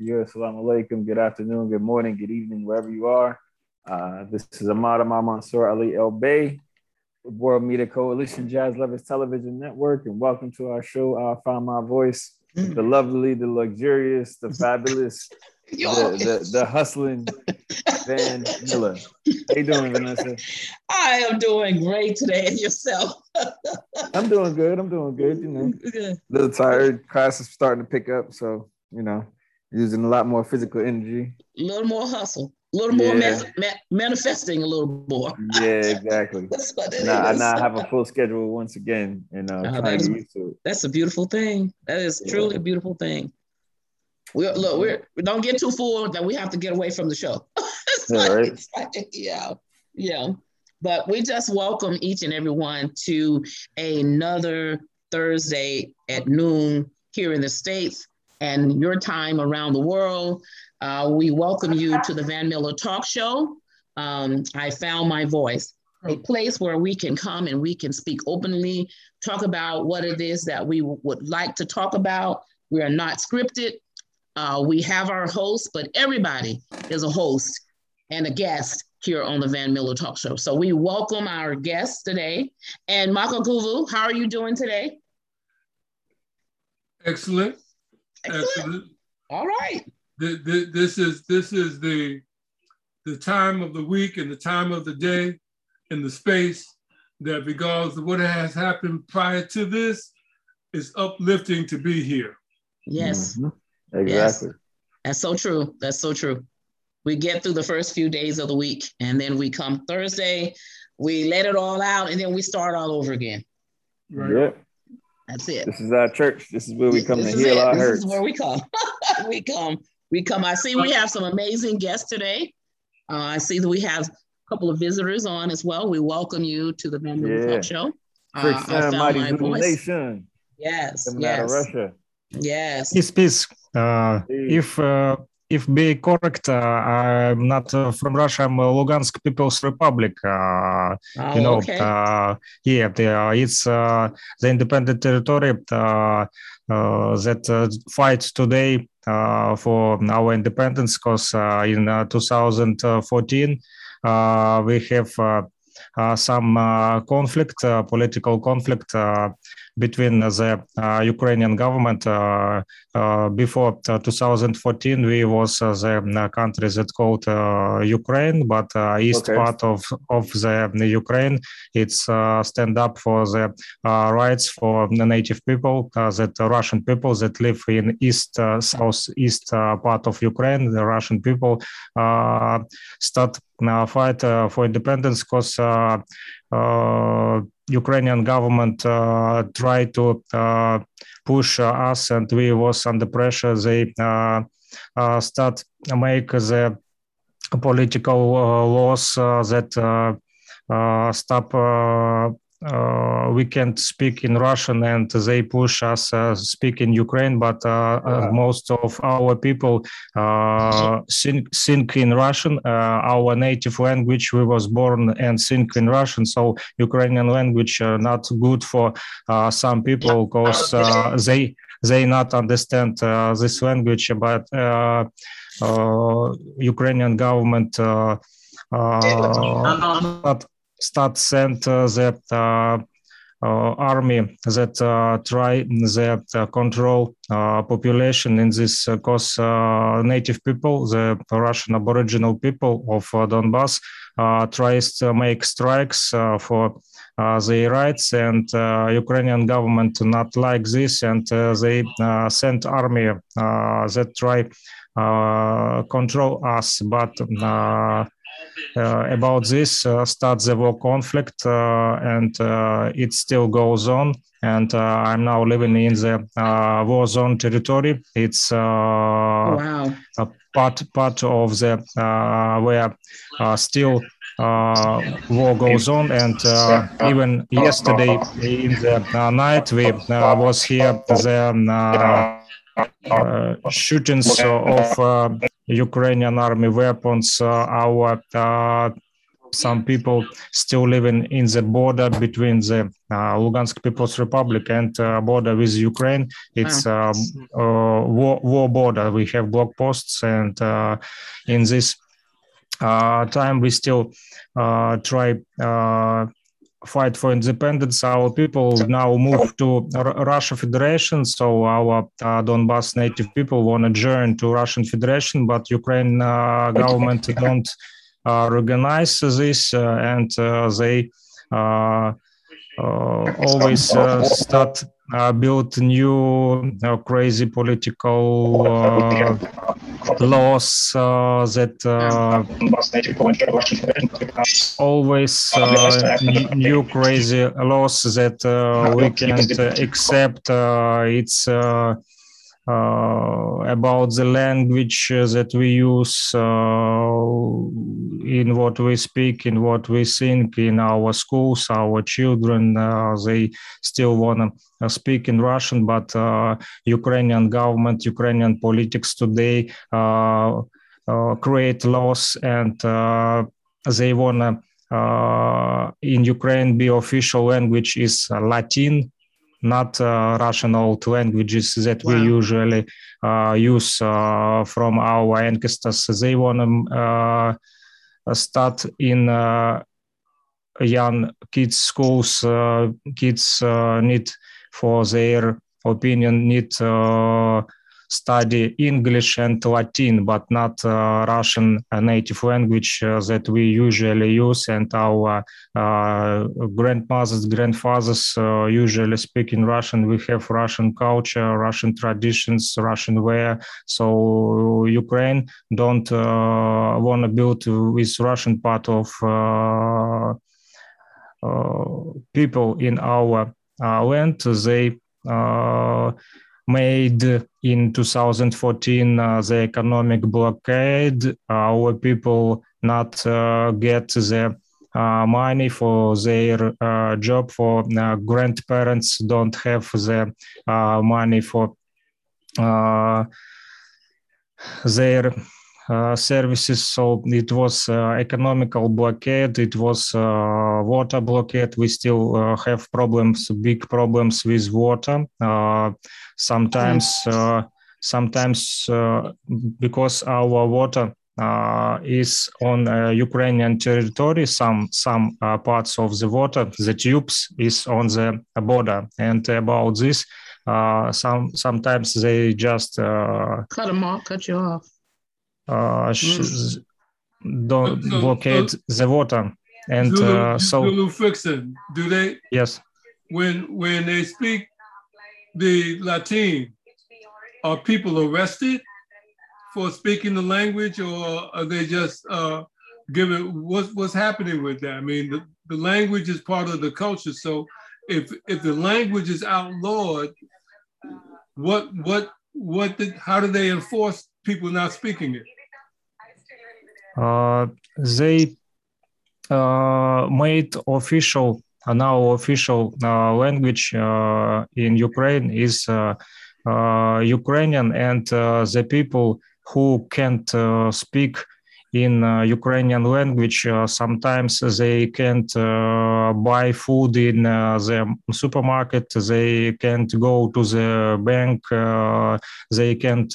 Assalamu alaikum. Good afternoon, good morning, good evening, wherever you are. Uh, this is Ahmad Ahmad Mansour Ali El Bay, World Media Coalition Jazz Lovers Television Network, and welcome to our show, I Found My Voice. The lovely, the luxurious, the fabulous, the, the, the hustling Van Miller. How you doing, Vanessa? I am doing great today. And yourself? I'm doing good. I'm doing good. You know, a little tired. Class is starting to pick up, so you know, using a lot more physical energy. A little more hustle. A little more yeah. ma- manifesting a little more. yeah, exactly. That's what it now, is. now I have a full schedule once again, and uh, oh, that is, That's a beautiful thing. That is yeah. truly a beautiful thing. We look, we're we don't get too full that we have to get away from the show. yeah, right. Like, yeah, yeah. But we just welcome each and everyone to another Thursday at noon here in the States and your time around the world. Uh, we welcome you to the Van Miller Talk Show. Um, I found my voice, a place where we can come and we can speak openly, talk about what it is that we w- would like to talk about. We are not scripted. Uh, we have our hosts, but everybody is a host and a guest here on the Van Miller Talk Show. So we welcome our guests today. And Kuvu, how are you doing today? Excellent. Excellent. All right. The, the, this is this is the the time of the week and the time of the day and the space that because of what has happened prior to this is uplifting to be here. Yes. Mm-hmm. Exactly. Yes. That's so true. That's so true. We get through the first few days of the week and then we come Thursday, we let it all out and then we start all over again. Right. Yep. That's it. This is our church. This is where we come this to heal it. our this hurts. This is where we come. we come. We come. I see we have some amazing guests today. Uh, I see that we have a couple of visitors on as well. We welcome you to the Van yeah. Talk Show. Uh, I found my voice. Nation. Yes. Coming yes. Out of Russia. Yes. Peace, peace. Uh, if uh, if be correct, uh, I'm not uh, from Russia. I'm uh, Lugansk People's Republic. Uh, oh, you know, okay. Uh, yeah, the, it's uh, the independent territory that fights today for our independence. Because in 2014 we have some conflict, political conflict between the uh, Ukrainian government. Uh, uh, before 2014, we was the country that called Ukraine, but east okay. part of of the, the Ukraine, it's stand up for the rights for the native people, that Russian people that live in east southeast part of Ukraine. The Russian people start now fight for independence because Uh, Ukrainian government uh, tried to uh, push uh, us, and we was under pressure. They uh, uh start make the political laws that stop uh, we can't speak in Russian and they push us uh, speak in Ukraine, but uh, uh most of our people uh, sing, sing in Russian, uh, our native language. We was born and sing in Russian, so Ukrainian language not good for some people because they they not understand this language, but Ukrainian government. but start send uh, that uh, uh, army that try that control population in this cause native people, the Russian Aboriginal people of Donbass, tries to make strikes for uh, their rights and uh, Ukrainian government not like this and uh, they sent army that try control us. But uh, Uh, about this uh, starts the war conflict uh, and uh, it still goes on. And uh, i'm now living in the war zone territory. It's wow. a part part of the where still uh, war goes on. And uh, even yesterday in the uh, night we was here the um, shootings of Ukrainian army weapons. Uh, our uh, some people still living in the border between the uh, Lugansk People's Republic and uh, border with Ukraine. It's a uh, war, war, border. We have block posts, and uh, in this time, we still try fight for independence. Our people now move to R- Russia Federation, so our uh, Donbass native people want to join to Russian Federation, but Ukraine uh, government don't uh, recognize this, uh, and uh, they uh, always start uh, built new uh, crazy political uh, laws uh, that uh, always uh, new crazy laws that we can't accept. it's about the language that we use uh, in what we speak, in what we think in our schools, our children, uh, they still want to speak in Russian, but Ukrainian government, Ukrainian politics today create laws and they want to uh, in Ukraine, be official language is Latin, not uh, Russian old languages that wow. we usually uh, use uh, from our ancestors. They want to start in young kids schools. kids need for their opinion need study English and Latin, but not uh, Russian native language uh, that we usually use. And our uh, grandmothers, grandfathers usually speak in Russian. We have Russian culture, Russian traditions, Russian wear. So Ukraine don't want to build with Russian part of people in our land. They made in 2014 uh, the economic blockade. Our people not uh, get the uh, money for their uh, job. For uh, grandparents don't have the uh, money for their uh, services. So it was uh, economical blockade. It was uh, water blockade. We still have problems, big problems with water. sometimes, sometimes because our water uh, is on uh, Ukrainian territory. Some some uh, parts of the water, the tubes, is on the border. And about this, uh, some sometimes they just uh, cut them off, cut you off. Mm. don't so, blockade so, the water, and Zulu, so Zulu. Do they? Yes. When when they speak the Latin, are people arrested? for speaking the language, or are they just uh, given what's what's happening with that? I mean, the, the language is part of the culture. So if if the language is outlawed, what what what did, how do they enforce people not speaking it? Uh, they uh, made official uh, now official uh, language uh, in Ukraine is uh, uh, Ukrainian, and the people who can't speak in uh, Ukrainian language. Uh, sometimes they can't uh, buy food in uh, the supermarket. They can't go to the bank. Uh, they can't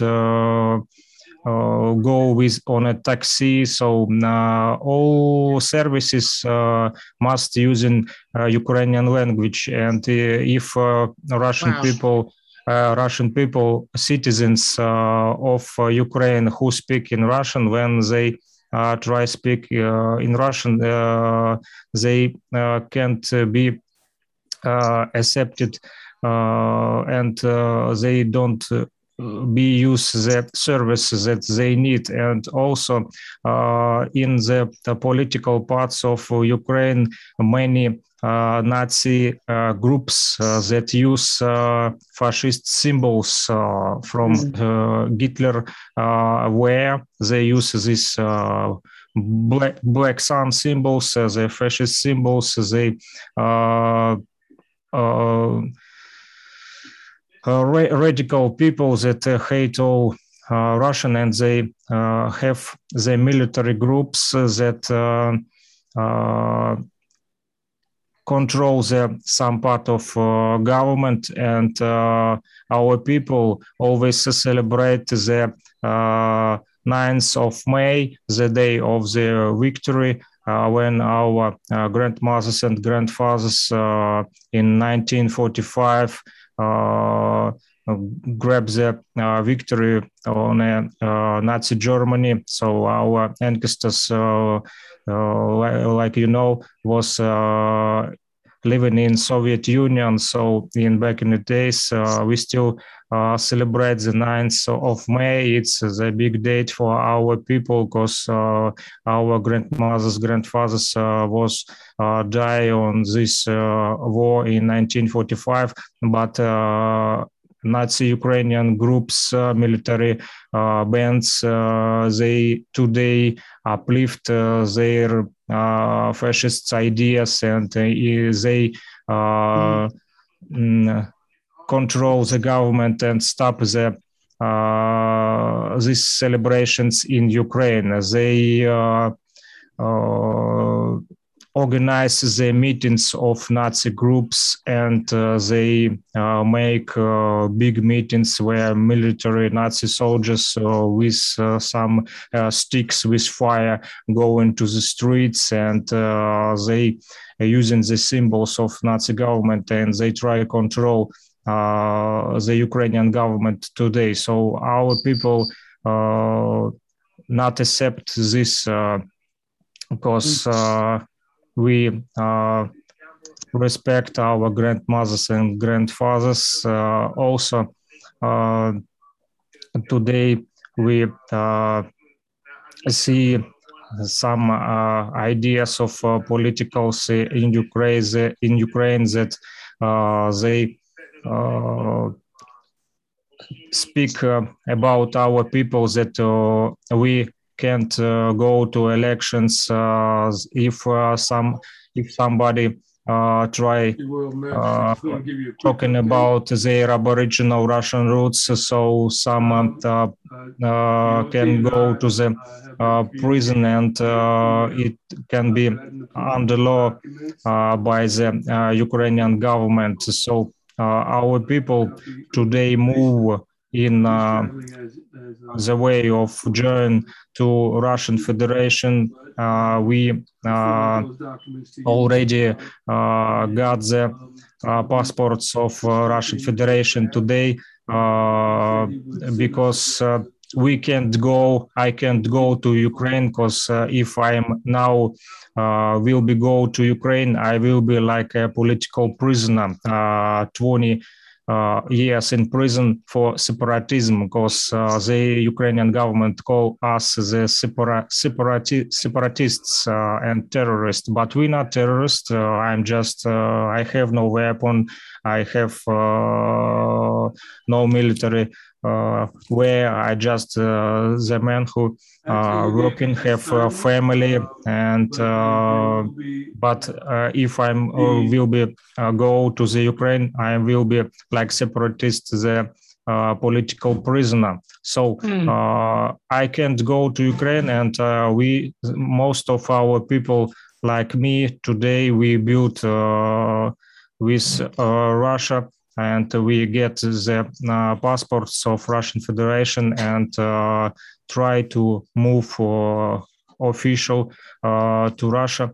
go with on a taxi. So all services must use in Ukrainian language. And if Russian wow. people uh, Russian people, citizens uh, of uh, Ukraine who speak in Russian, when they try speak in Russian, they can't be accepted and they don't be use the services that they need. And also uh, in the, the, political parts of ukraine many uh, Nazi uh, groups uh, that use fascist symbols from. Hitler, where they use this black, black sun symbols, the fascist symbols, they uh, radical people that uh, hate all uh, Russian and they uh, have the military groups that control the, some part of uh, government and uh, our people always celebrate the uh, 9th of May, the day of the victory, uh, when our uh, grandmothers and grandfathers uh, in 1945 grabbed the victory on Nazi Germany. So our ancestors uh, like you know, was uh, living in Soviet Union. So in back in the days, uh, we still uh, celebrate the 9th of May. It's the big date for our people because uh, our grandmothers, grandfathers uh, was die on this war in 1945. But Nazi Ukrainian groups, uh, military uh, bands, uh, they today uplift their fascist ideas and they mm. control the government and stop the uh, these celebrations in Ukraine. They uh, uh, organize the meetings of Nazi groups and uh, they uh, make uh, big meetings where military Nazi soldiers uh, with uh, some uh, sticks with fire go into the streets and they are using the symbols of Nazi government and they try to control the Ukrainian government today. So our people not accept this because mm we uh, respect our grandmothers and grandfathers. Uh, also, uh, today we see some uh, ideas of uh, politicals in Ukraine, in Ukraine that uh, they speak about our people that we can't uh, go to elections uh, if uh, some if somebody uh, try uh, talking about their aboriginal Russian roots. So some uh, can go to the prison and it can be under law by the Ukrainian government. So our people today move in uh, the way of join to Russian Federation. Uh, we uh, already uh, got the uh, passports of Russian Federation today because we can't go i can't go to ukraine because uh, if i'm now uh, will be go to ukraine i will be like a political prisoner uh, 20 uh, years in prison for separatism because uh, the Ukrainian government call us the separa- separati- separatists uh, and terrorists. But we're not terrorists. I'm just, I have no weapon. I have no military uh, where I just uh, the man who uh, working have a family and but if I'm will be go to the Ukraine, I will be like separatist the uh, political prisoner. So mm. uh, I can't go to Ukraine, and uh, we most of our people like me today we built with Russia and we get the uh, passports of Russian Federation and uh, try to move official uh, to Russia.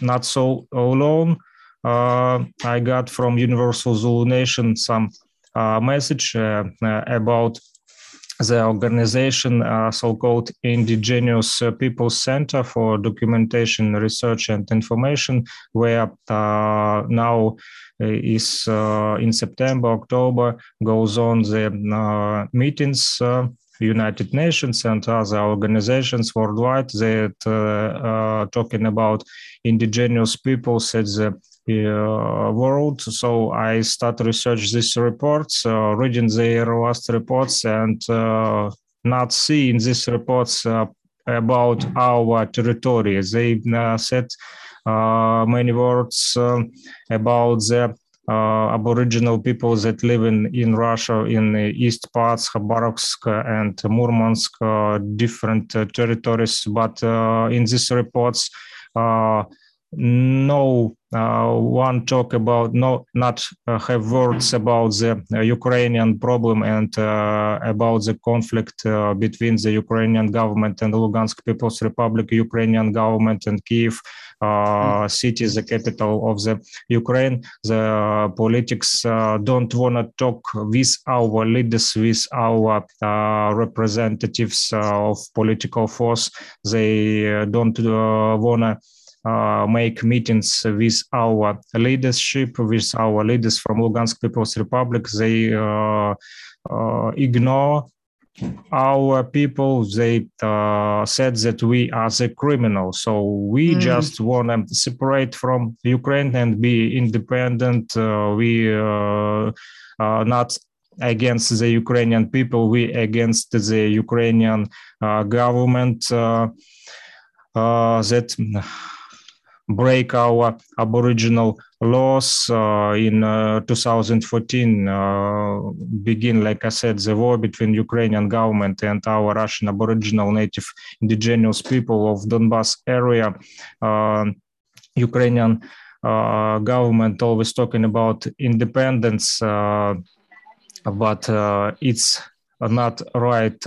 not so alone. I got from Universal Zulu Nation some message about the organization, uh, so-called Indigenous Peoples Center for Documentation, Research and Information, where uh, now is uh, in September, October goes on the uh, meetings. Uh, United Nations and other organizations worldwide that uh, talking about indigenous peoples at the uh, world. So I start research these reports, uh, reading their last reports, and not seeing these reports about our territory. They said uh, many words um, about the uh, Aboriginal people that live in, in Russia in the east parts, Khabarovsk and Murmansk, uh, different uh, territories. But uh, in these reports, uh, no uh, one talk about no not uh, have words about the uh, Ukrainian problem and about the conflict between the Ukrainian government and the Lugansk People's Republic, Ukrainian government and Kiev uh, city, the capital of the Ukraine. The politics uh, don't want to talk with our leaders, with our uh, representatives of political force. They don't want to uh, make meetings with our leadership, with our leaders from Lugansk People's Republic. They uh, uh, ignore our people. They said that we are the criminals. So we mm. just want to separate from Ukraine and be independent. we not against the Ukrainian people, we against the Ukrainian uh, government uh, uh, that break our aboriginal laws uh, in uh, 2014 uh, begin like i said the war between ukrainian government and our russian aboriginal native indigenous people of donbass area. Uh, ukrainian uh, government always talking about independence uh, but it's not right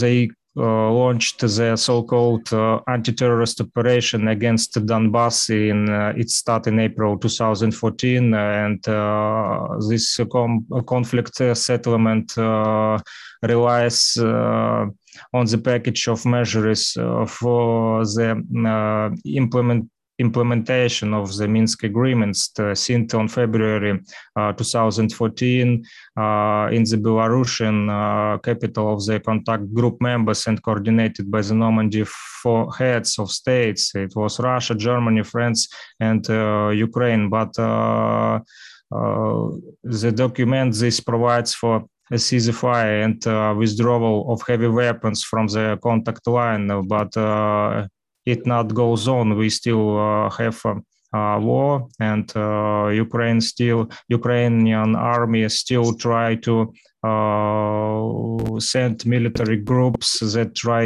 they Uh, launched the so-called uh, anti-terrorist operation against Donbass in uh, it started in April 2014, uh, and uh, this com- conflict settlement relies on the package of measures for the implement implementation of the Minsk agreements since on February uh, 2014 uh, in the Belarusian uh, capital of the contact group members and coordinated by the Normandy four heads of states. It was Russia, Germany, France, and uh, Ukraine. But uh, uh, the document this provides for a ceasefire and uh, withdrawal of heavy weapons from the contact line, but uh, it not goes on, we still uh, have uh, war, and uh, Ukraine still Ukrainian army still try to send military groups that try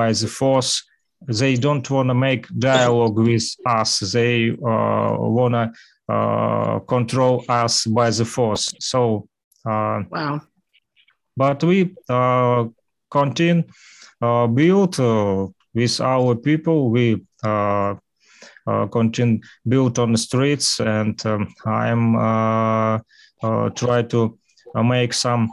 by the force they don't want to make dialogue with us they uh, want to control us by the force. So wow. But we continue build with our people. We uh, continue built on the streets, and um, I'm uh, uh, try to make some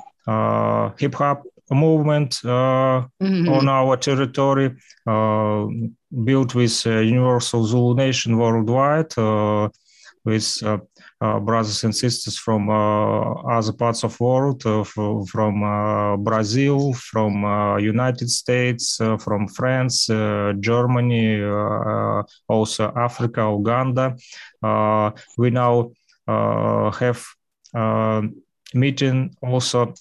hip hop movement mm-hmm. on our territory, built with Universal Zulu Nation worldwide, with uh, Uh, brothers and sisters from uh, other parts of world, uh, from uh, Brazil, from uh, United States, from France, Germany, also Africa, Uganda. we now have meeting also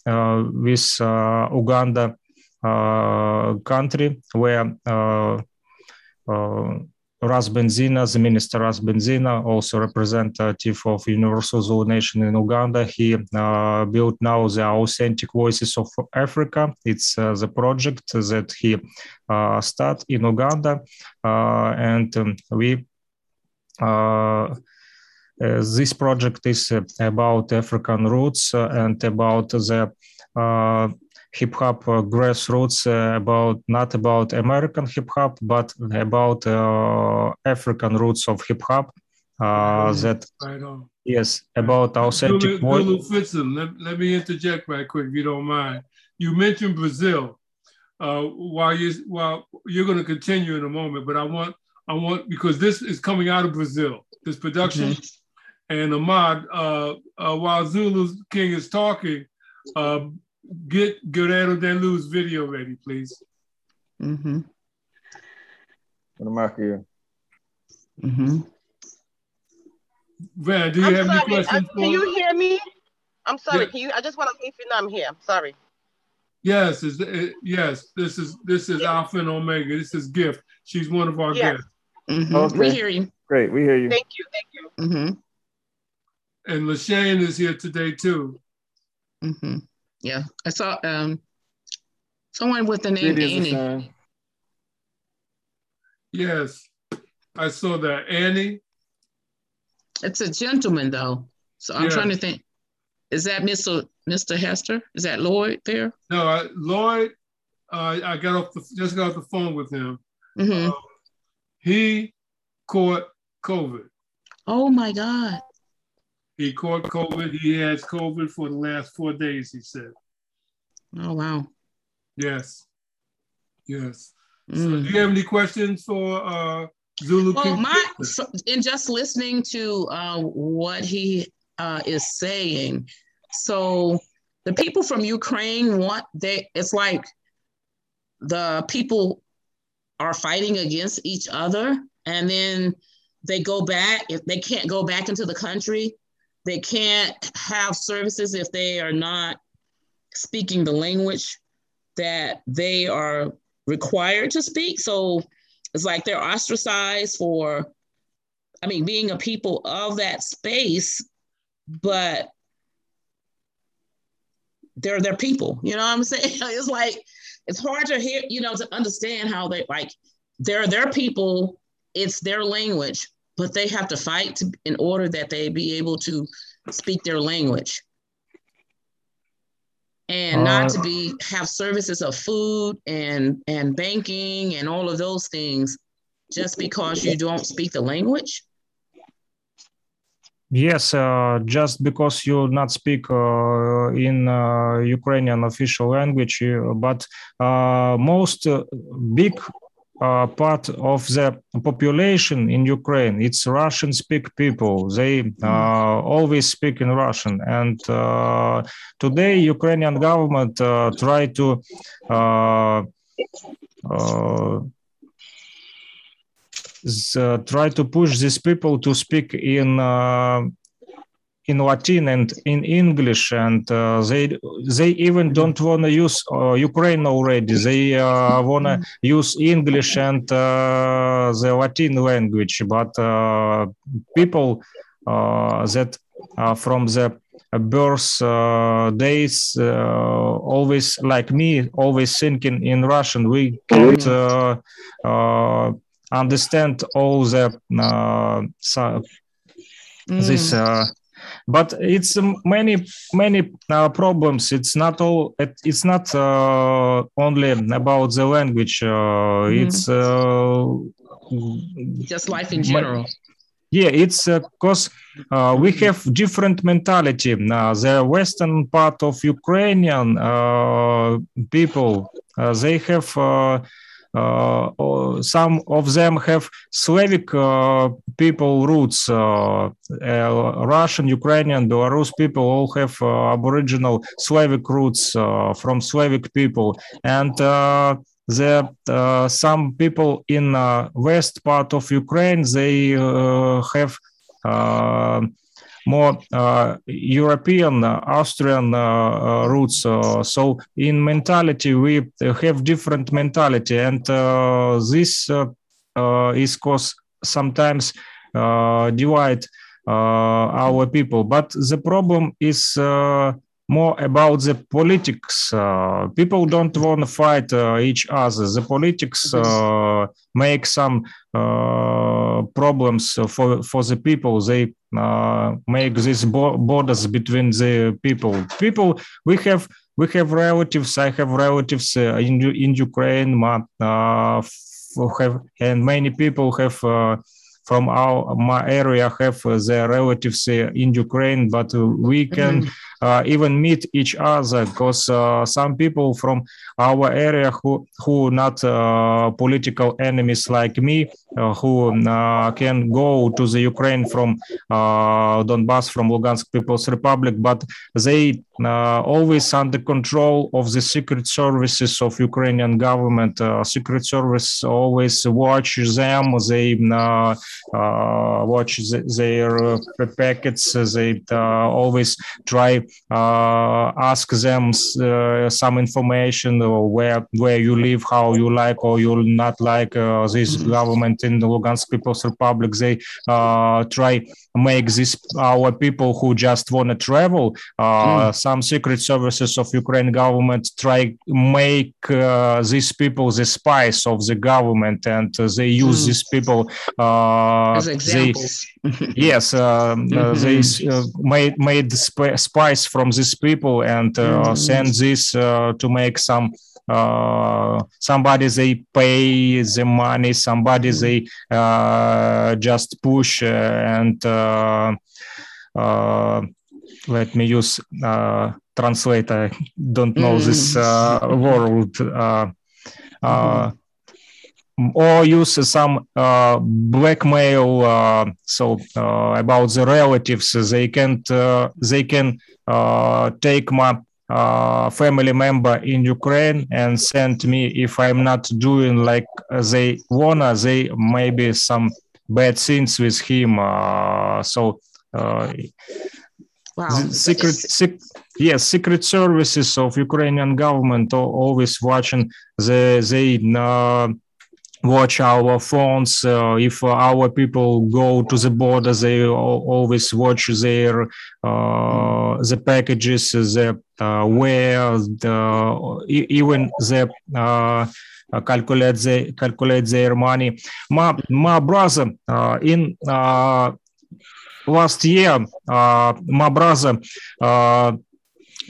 with Uganda country where Ras Benzina, the minister Ras Benzina, also representative of Universal Zulu Nation in Uganda. He uh, built now the Authentic Voices of Africa. It's uh, the project that he uh, started in Uganda, uh, and um, we. Uh, uh, this project is about African roots and about the hip hop uh, grassroots uh, about not about American hip hop, but about uh, African roots of hip hop. Right that right yes, about authentic. Lulu, Lulu let, let me interject right quick, if you don't mind. You mentioned Brazil. Uh, while you while you're going to continue in a moment, but I want I want because this is coming out of Brazil, this production, mm-hmm. and Ahmad, uh, uh, while Zulu King is talking, get Guerrero Denlu's video ready, please. Mm-hmm. What am I here? Mm-hmm. Van, do you I'm have sorry, any questions? I, can you hear me? I'm sorry. Yeah. Can you? I just want to let you know I'm here. I'm sorry. Yes, is it, yes. This is this is Alpha and Omega. This is Gift. She's one of our yes. guests. Mm-hmm. Okay. We hear you. Great, we hear you. Thank you, thank you. Mm-hmm. And Lashane is here today too. Mm-hmm. Yeah, I saw um someone with the name Annie. Yes, I saw that Annie. It's a gentleman though, so I'm yes. trying to think. Is that Mr. Mr. Hester? Is that Lloyd there? No, I, Lloyd. Uh, I got off the just got off the phone with him. Mm-hmm. Uh, he caught COVID. Oh my God. He caught COVID. He has COVID for the last four days, he said. Oh, wow. Yes. Yes. Mm. So do you have any questions for uh, Zulu well, King? My, so in just listening to uh, what he uh, is saying, so the people from Ukraine want they it's like the people are fighting against each other and then they go back if they can't go back into the country they can't have services if they are not speaking the language that they are required to speak. So it's like they're ostracized for, I mean, being a people of that space, but they're their people. You know what I'm saying? It's like it's hard to hear, you know, to understand how they like they're their people, it's their language, but they have to fight to, in order that they be able to speak their language. And uh, not to be have services of food and and banking and all of those things just because you don't speak the language? Yes uh, just because you not speak uh, in uh, ukrainian official language uh, but uh, most big part of the population in Ukraine. It's Russian speak people. They uh, always speak in Russian. And uh, today, Ukrainian government uh, try to uh, uh, try to push these people to speak in in Latin and in English, and uh, they they even don't want to use uh, Ukraine already. They uh, want to use English and uh, the Latin language, but uh, people uh, that from the birth days always like me always thinking in Russian. We can't understand all the mm. this but it's many many uh, problems. It's not all it's not uh, only about the language uh, mm. it's just life in general. Yeah it's because uh, uh, we have different mentality. Uh, the western part of ukrainian people they have uh, some of them have Slavic uh, people roots. Uh, Russian, Ukrainian, Belarus people all have Aboriginal Slavic roots from Slavic people, and the uh, some people in uh, west part of Ukraine they uh, have more uh, European, uh, Austrian uh, roots. so in mentality, we have different mentality, and this is cause sometimes divide our people. But the problem is more about the politics. Uh, people don't want to fight uh, each other. The politics uh, make some problems for for the people. They make these bo- borders between the people. People we have we have relatives. I have relatives in in Ukraine. Uh, have and many people have from our my area have their relatives in Ukraine, but we can. Mm-hmm uh, Uh, even meet each other because uh, some people from our area who who not uh, political enemies like me uh, who uh, can go to the Ukraine from Donbass from Lugansk People's Republic, but they always under control of the secret services of Ukrainian government. secret service always watch them. They watch the, their packets. They always try uh, ask them uh, some information or where where you live, how you like or you'll not like uh, this mm-hmm. government in the Lugansk People's Republic. They try make this our people who just want to travel. Mm. Some secret services of Ukraine government try make these people the spies of the government, and they use mm. these people as examples. They, yes, um, mm-hmm. they made made spies from these people and uh, mm-hmm. send this uh, to make some uh, somebody they pay the money somebody mm-hmm. they uh, just push uh, and uh, let me use translate i don't know mm. this word mm-hmm or use some uh, blackmail uh, so uh, about the relatives they can they can take my uh, family member in Ukraine and send me if I'm not doing like they wanna, they maybe some bad things with him. Uh, so, uh, wow. secret, sec- yes, secret services of Ukrainian government are always watching the they watch our phones. Uh, if our people go to the border, they always watch their uh, the packages, the uh, where the even the uh, calculate the calculate their money. My my brother uh, in uh, last year, my brother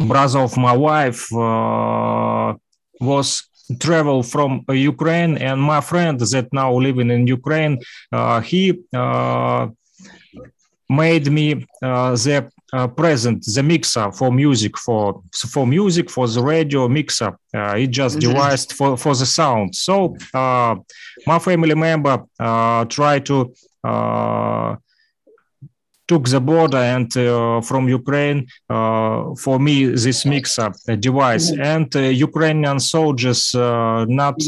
brother of my wife was travel from uh, Ukraine, and my friend that now living in Ukraine, uh, he uh, made me the uh, present the mixer for music for for music for the radio mixer uh, it just mm-hmm. devised for for the sound so uh, my family member try to took the border and uh, from Ukraine uh, for me this mix-up device mm-hmm. and uh, Ukrainian soldiers not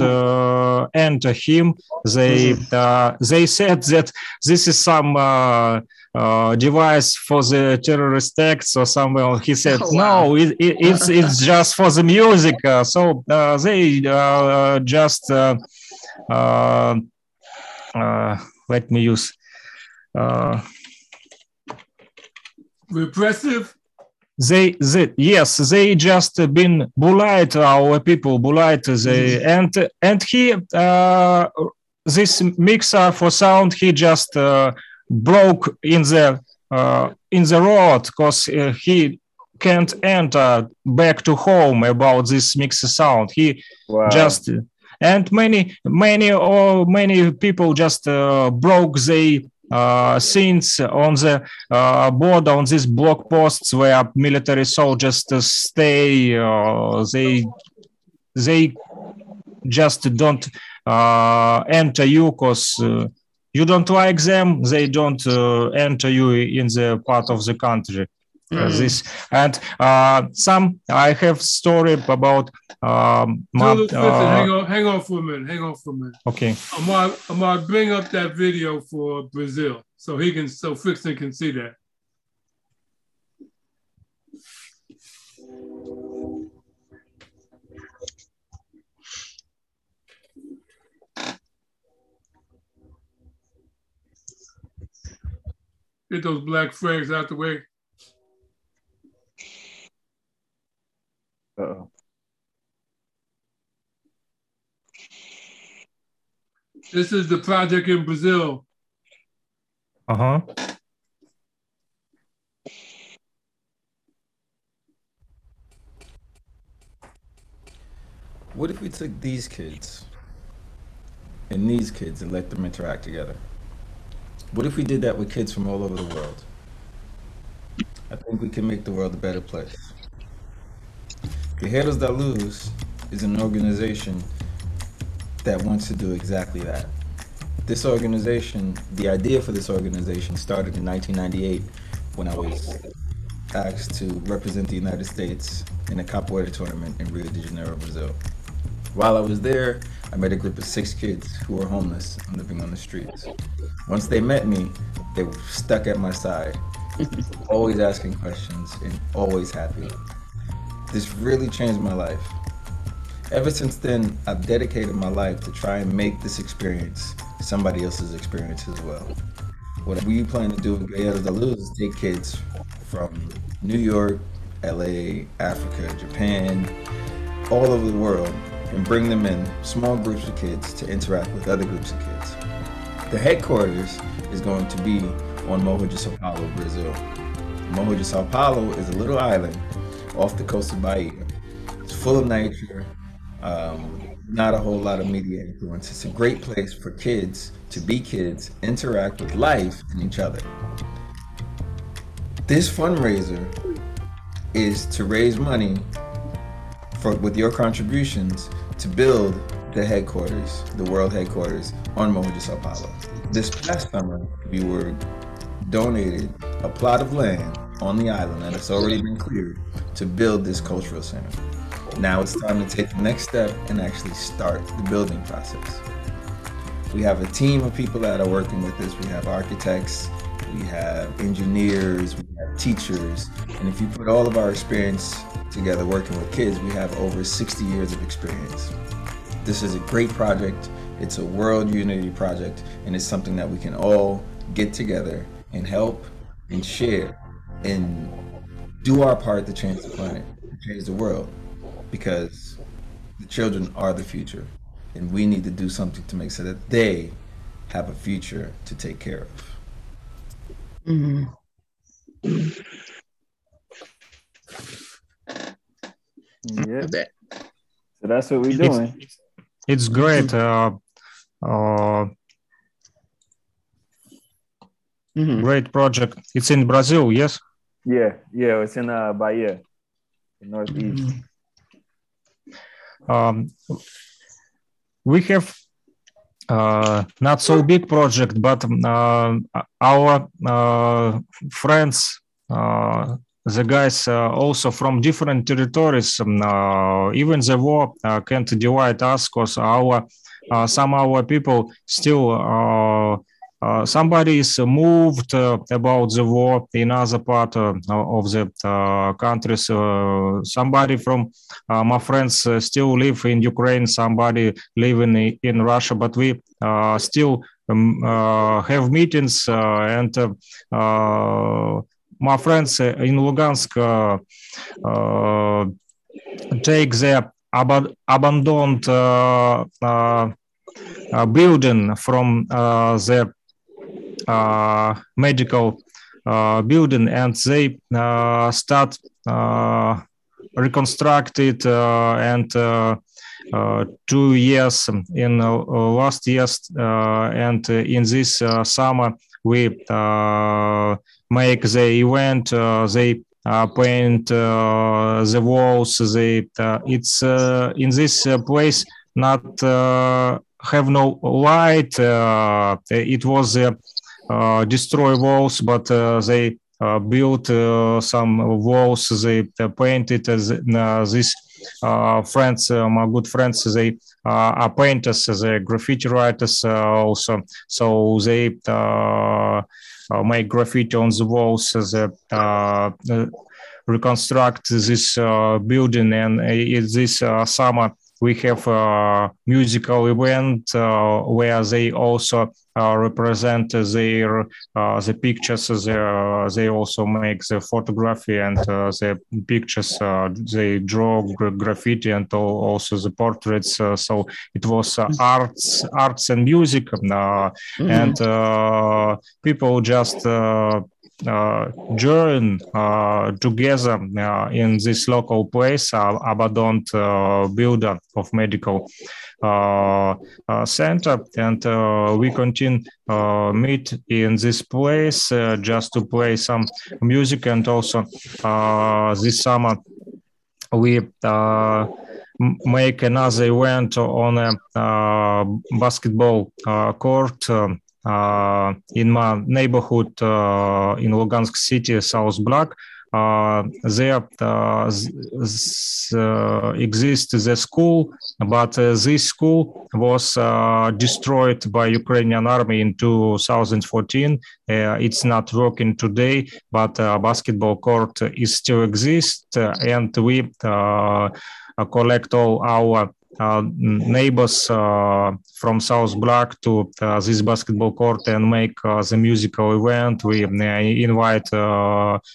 enter him. They mm-hmm. they said that this is some. Uh, device for the terrorist acts or somewhere. He said, oh, wow. "No, it, it, it's it's just for the music." Uh, so uh, they just let me use repressive? They, they yes, they just been bullied our people, bullied they mm. and and he uh, this mixer for sound he just uh, broke in the in the road because he can't enter back to home about this mixer sound. He wow. just and many many or many people just uh, broke the uh, scenes on the uh, border on these block posts where military soldiers stay. Uh, they they just don't uh, enter you because uh, you don't like them. They don't enter you in the part of the country. Mm. this and uh, some I have story about um, my, listen, uh, hang on, hang on for a minute, hang on for a minute. Okay, I'm gonna, I'm gonna bring up that video for Brazil so he can so Fixon can see that. Get those black flags out the way. Uh-oh. This is the project in Brazil. Uh huh. What if we took these kids and these kids and let them interact together? What if we did that with kids from all over the world? I think we can make the world a better place. Guerreiros da Luz is an organization that wants to do exactly that. This organization, the idea for this organization started in 1998 when I was asked to represent the United States in a capoeira tournament in Rio de Janeiro, Brazil. While I was there, I met a group of six kids who were homeless and living on the streets. Once they met me, they were stuck at my side, always asking questions and always happy. This really changed my life. Ever since then, I've dedicated my life to try and make this experience somebody else's experience as well. What we plan to do with Guerreiros da Luz is take kids from New York, LA, Africa, Japan, all over the world, and bring them in small groups of kids to interact with other groups of kids. The headquarters is going to be on Morro de Sao Paulo, Brazil. Morro de Sao Paulo is a little island off the coast of Bahia. It's full of nature, um, not a whole lot of media influence. It's a great place for kids to be kids, interact with life and each other. This fundraiser is to raise money for with your contributions to build the headquarters, the world headquarters on de Sao Paulo. This past summer, we were donated a plot of land on the island that has already been cleared to build this cultural center. Now it's time to take the next step and actually start the building process. We have a team of people that are working with us. We have architects, we have engineers, we have teachers, and if you put all of our experience together working with kids, we have over 60 years of experience. This is a great project. It's a world unity project, and it's something that we can all get together and help and share and do our part to change the planet, to change the world, because the children are the future, and we need to do something to make sure that they have a future to take care of. Mm-hmm. Yeah. So that's what we're doing. It's, it's great. Uh, uh, mm-hmm. Great project. It's in Brazil, yes? Yeah, yeah, it's in uh, Bahia, northeast. Mm-hmm. Um, we have uh, not so big project, but uh, our uh, friends, uh, the guys uh, also from different territories, um, uh, even the war can't divide us because our some our people still uh, somebody is moved uh, about the war in other part uh, of the uh, countries. Uh, somebody from uh, my friends still live in Ukraine. Somebody living in, Russia, but we still um, have meetings and my friends in Lugansk take their ab- abandoned building from uh, Uh, medical uh, building and they uh, start reconstructed and uh, two years in uh, last years and in this summer we make the event they uh, paint uh, the walls. They uh, it's in this place not have no light. it was Uh, destroy walls, but uh, they uh, built some walls. They painted this. friends, my good friends, they are painters, they graffiti writers also. So they uh, make graffiti on the walls uh, uh, reconstruct this building. And this summer, we have a musical event uh, where they also uh, represent their uh, the pictures. Uh, they, uh, they also make the photography and uh, the pictures. they draw graffiti and also the portraits. so it was mm-hmm. arts, arts and music, mm-hmm. and people just. Uh, join uh, together uh, in this local place, abandoned builder of medical center, and we continue meet in this place just to play some music, and also this summer we make another event on a uh, basketball uh, court uh, in my neighborhood uh, in Lugansk city, South Block, uh, there uh, uh, exists the school, but uh, this school was destroyed by Ukrainian army in 2014. it's not working today, but basketball court is still exists, and we collect all our uh, Uh, neighbors uh, from South Block to uh, this basketball court and make uh, the musical event. We uh, invite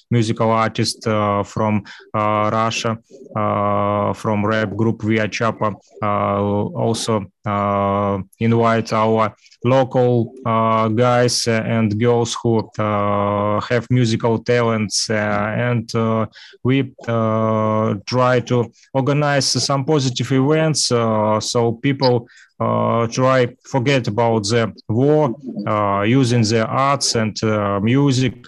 musical artists from Russia, from rap group Via Chapa, also invite our local uh, guys and girls who uh, have musical talents uh, and we try to organize some positive events so people uh, try forget about the war uh, using the arts and uh, music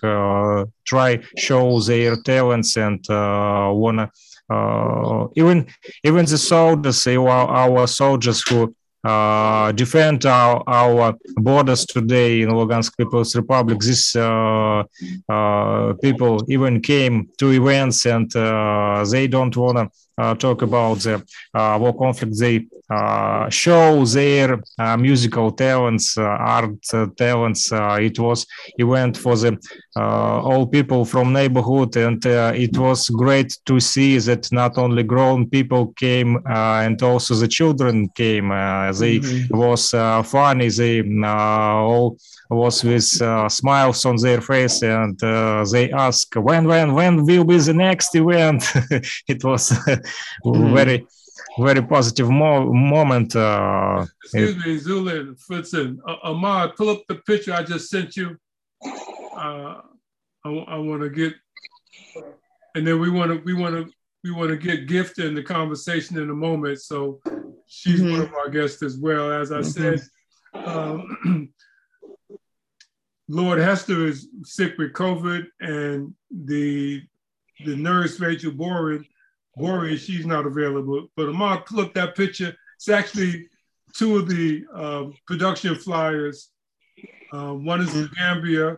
try show their talents and wanna even even the soldiers our, our soldiers who uh, defend our, our borders today in Lugansk People's Republic. These uh, uh, people even came to events and uh, they don't want to Uh, talk about the uh, war conflict. They uh, show their uh, musical talents, uh, art talents. it was event for the all people from neighborhood, and it was great to see that not only grown people came and also the children came. they mm-hmm. was funny. They all was with uh, smiles on their face and uh, they ask when when when will be the next event it was mm. very very positive mo- moment uh, excuse it, me zulin Fritzen. uh, Ahmad pull up the picture i just sent you uh, i, I want to get and then we want to we want to we want to get gift in the conversation in a moment so she's mm-hmm. one of our guests as well as i mm-hmm. said um, Lord Hester is sick with COVID, and the the nurse Rachel Boren, Boren, she's not available. But Amar, look that picture. It's actually two of the uh, production flyers. Uh, one is the Gambia,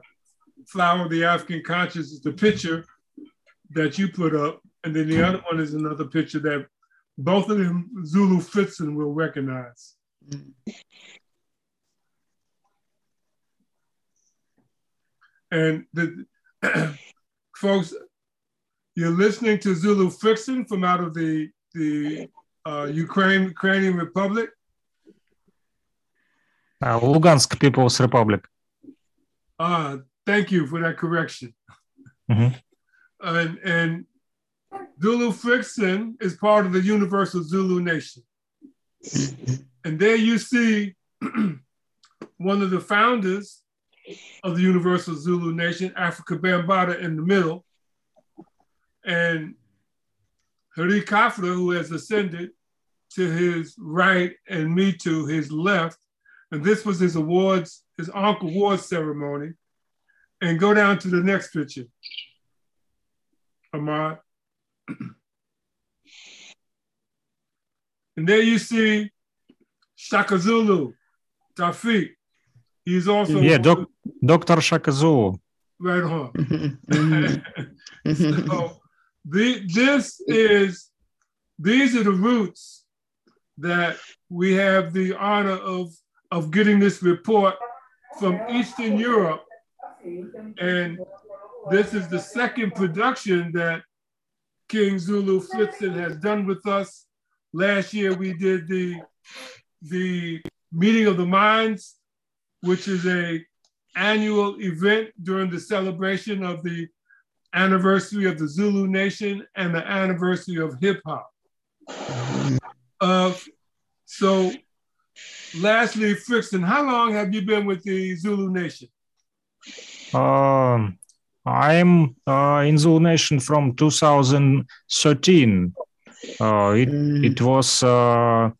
Flower of the African Conscious, the picture that you put up, and then the other one is another picture that both of them Zulu Fritzen will recognize. And the folks, you're listening to Zulu Fritzen from out of the, the uh, Ukraine, Ukrainian Republic. Uh, Lugansk People's Republic. Ah, thank you for that correction. Mm-hmm. And, and Zulu Fritzen is part of the Universal Zulu Nation. and there you see one of the founders of the Universal Zulu Nation, Africa Bambaataa in the middle, and Hari Kafra, who has ascended to his right and me to his left. And this was his awards, his Ankh Awards ceremony. And go down to the next picture, Ahmad. and there you see Shaka Zulu, Tafiq. He's also yeah, doc, Dr. Shaka Zulu. Right on. so the, this is these are the roots that we have the honor of of getting this report from Eastern Europe. And this is the second production that King Zulu Flitzen has done with us. Last year we did the the meeting of the minds, which is a annual event during the celebration of the anniversary of the Zulu Nation and the anniversary of hip hop. Uh, so, lastly, Frickson, how long have you been with the Zulu Nation? Um, I'm uh, in Zulu Nation from 2013. Uh, it, mm. it was uh,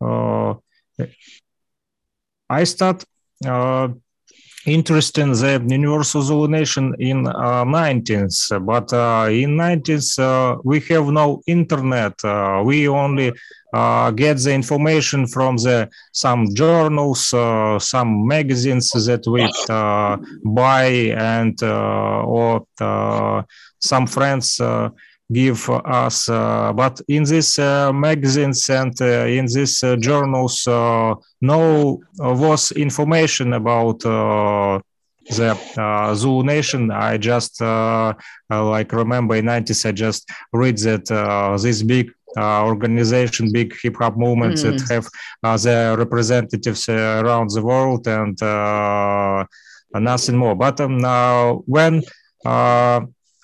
uh, I start uh, interest the universal Zulu nation in uh, 19th, but uh, in 19th uh, we have no internet. Uh, we only uh, get the information from the some journals, uh, some magazines that we buy, and or some friends give us. Uh, but in these uh, magazines and uh, in these journals, no was information about the uh, Zulu Nation. I just uh, like remember in 90s, I just read that uh, this big organization, big hip hop movements mm. that have their representatives around the world and nothing more. But um, when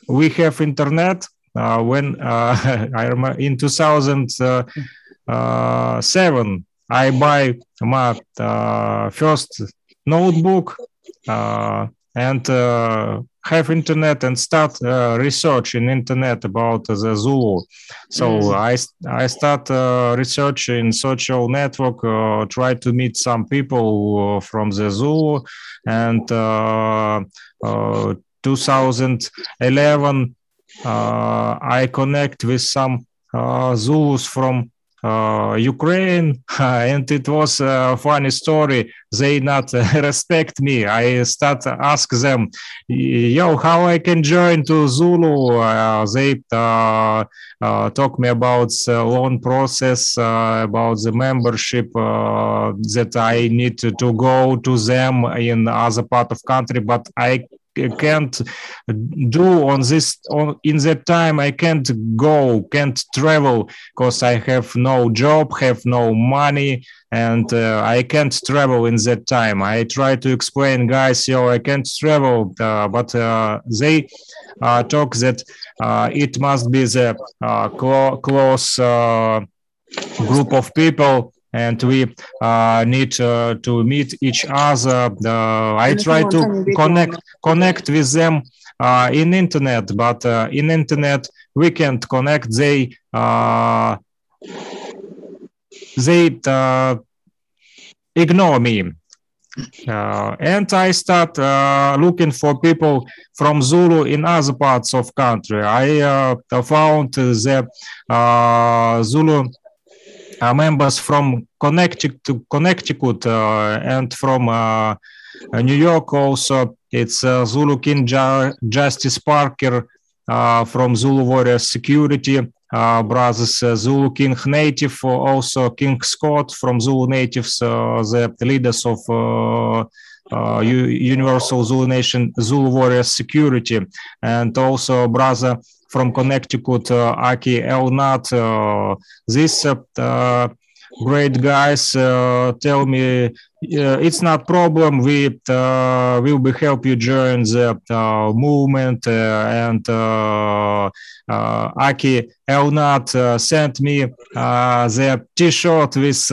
we have internet, uh, when uh, I remember in 2007, uh, I buy my first notebook and have internet and start uh, research in internet about the Zulu. So mm. I I start uh, research in social network, uh, try to meet some people from the Zulu, and 2011 uh, I connect with some uh, Zulus from uh, Ukraine, and it was a funny story. They not respect me. I start ask them, "Yo, how I can join to Zulu?" Uh, they uh, uh, talk me about the loan process, about the membership that I need to, to go to them in other part of country, but I can't do on this on in that time i can't go can't travel because i have no job have no money and uh, i can't travel in that time. I try to explain guys yo i can't travel uh, but uh, they uh, talk that uh, it must be the uh, clo- close group of people and we uh, need uh, to meet each other. Uh, I try to connect connect with them uh, in internet, but uh, in internet we can't connect. They uh, they ignore me. and I start looking for people from Zulu in other parts of country. I found the Zulu members from Connecticut, Connecticut uh, and from uh, New York also. It's Zulu King Justice Parker from Zulu Warrior Security. Uh, brothers uh, Zulu King Native, uh, also King Scott from Zulu Natives, the leaders of Universal Zulu Nation, Zulu Warrior Security, and also brother from Connecticut, uh, Aki Elnat. Uh, these uh, great guys uh, tell me uh, it's not problem. Uh, we will be help you join the movement and Aki Elnat sent me the T-shirt with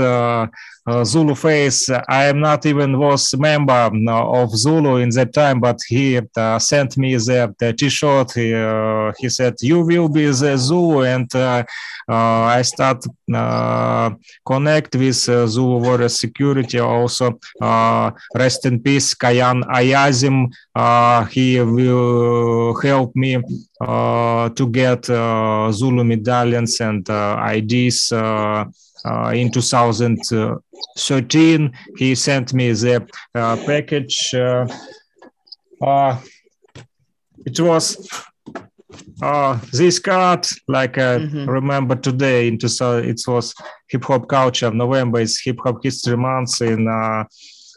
Uh, Zulu face. I am not even was member uh, of Zulu in that time, but he uh, sent me the, the T-shirt. He, uh, he said, "You will be the Zulu," and uh, uh, I start connect with Zulu Warrior Security. Also, rest in peace, Kayan Ayazim. he will help me to get Zulu medallions and IDs. Uh, in 2013 he sent me the uh, package uh, it was uh, this card, like I mm-hmm. remember today, into so it was hip hop culture. November is hip hop history month in uh,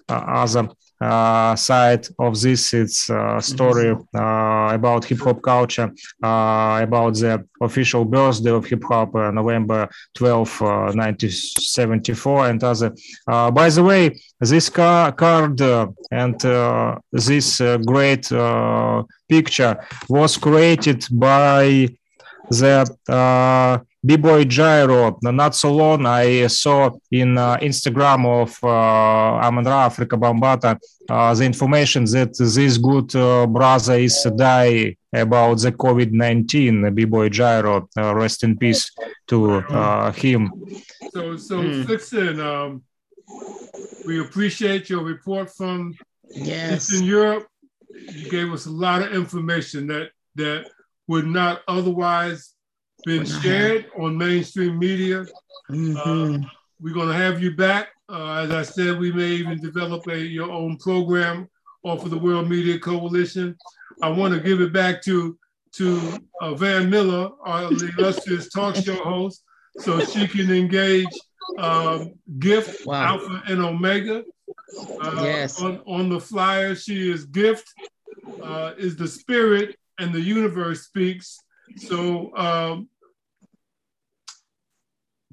uh, other uh, side of this it's a story mm-hmm. uh, about hip hop culture uh, about the official birthday of hip hop uh, november 12 1974 uh, and other uh, by the way this car- card and this great picture was created by the B-Boy Gyro, not so long, I saw in uh, Instagram of uh, Amandra Africa Bambaataa uh, the information that this good uh, brother is die about the COVID-19, B-Boy Gyro. Uh, rest in peace to uh, him. So, so mm. Fixin, um, we appreciate your report from yes. Eastern Europe. You gave us a lot of information that that would not otherwise been shared on mainstream media. Mm-hmm. Uh, we're going to have you back. Uh, as I said, we may even develop a your own program off of the World Media Coalition. I want to give it back to to uh, Van Miller, our illustrious talk show host, so she can engage um, Gift wow. Alpha and Omega. Uh, yes. On, on the flyer, she is Gift, uh, is the spirit, and the universe speaks. So um,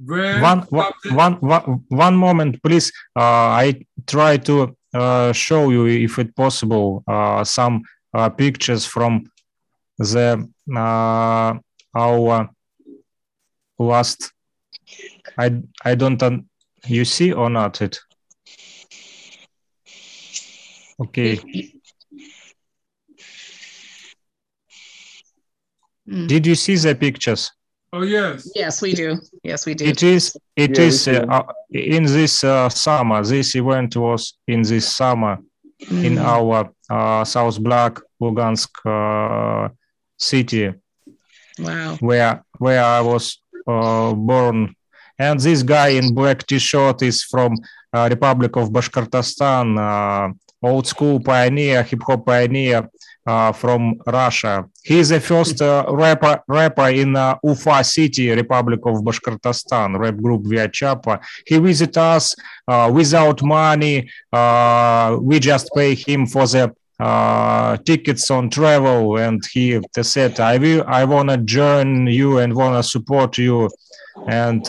one, one, one, one moment, please. Uh, I try to uh, show you, if it possible, uh, some uh, pictures from the uh, our last. I I don't. you see or not it? Okay. Mm. Did you see the pictures? Oh yes. Yes, we do. Yes, we do. It is. It yeah, is uh, in this uh, summer. This event was in this summer mm. in our uh, South Block Lugansk uh, city. Wow. Where where I was uh, born, and this guy in black T-shirt is from uh, Republic of Bashkortostan, old school pioneer, hip hop pioneer uh, from Russia. He is the first uh, rapper rapper in uh, Ufa city, Republic of Bashkortostan, rap group Via Chapa. He visit us uh, without money. Uh, we just pay him for the uh, tickets on travel, and he said, "I will, I wanna join you and wanna support you." And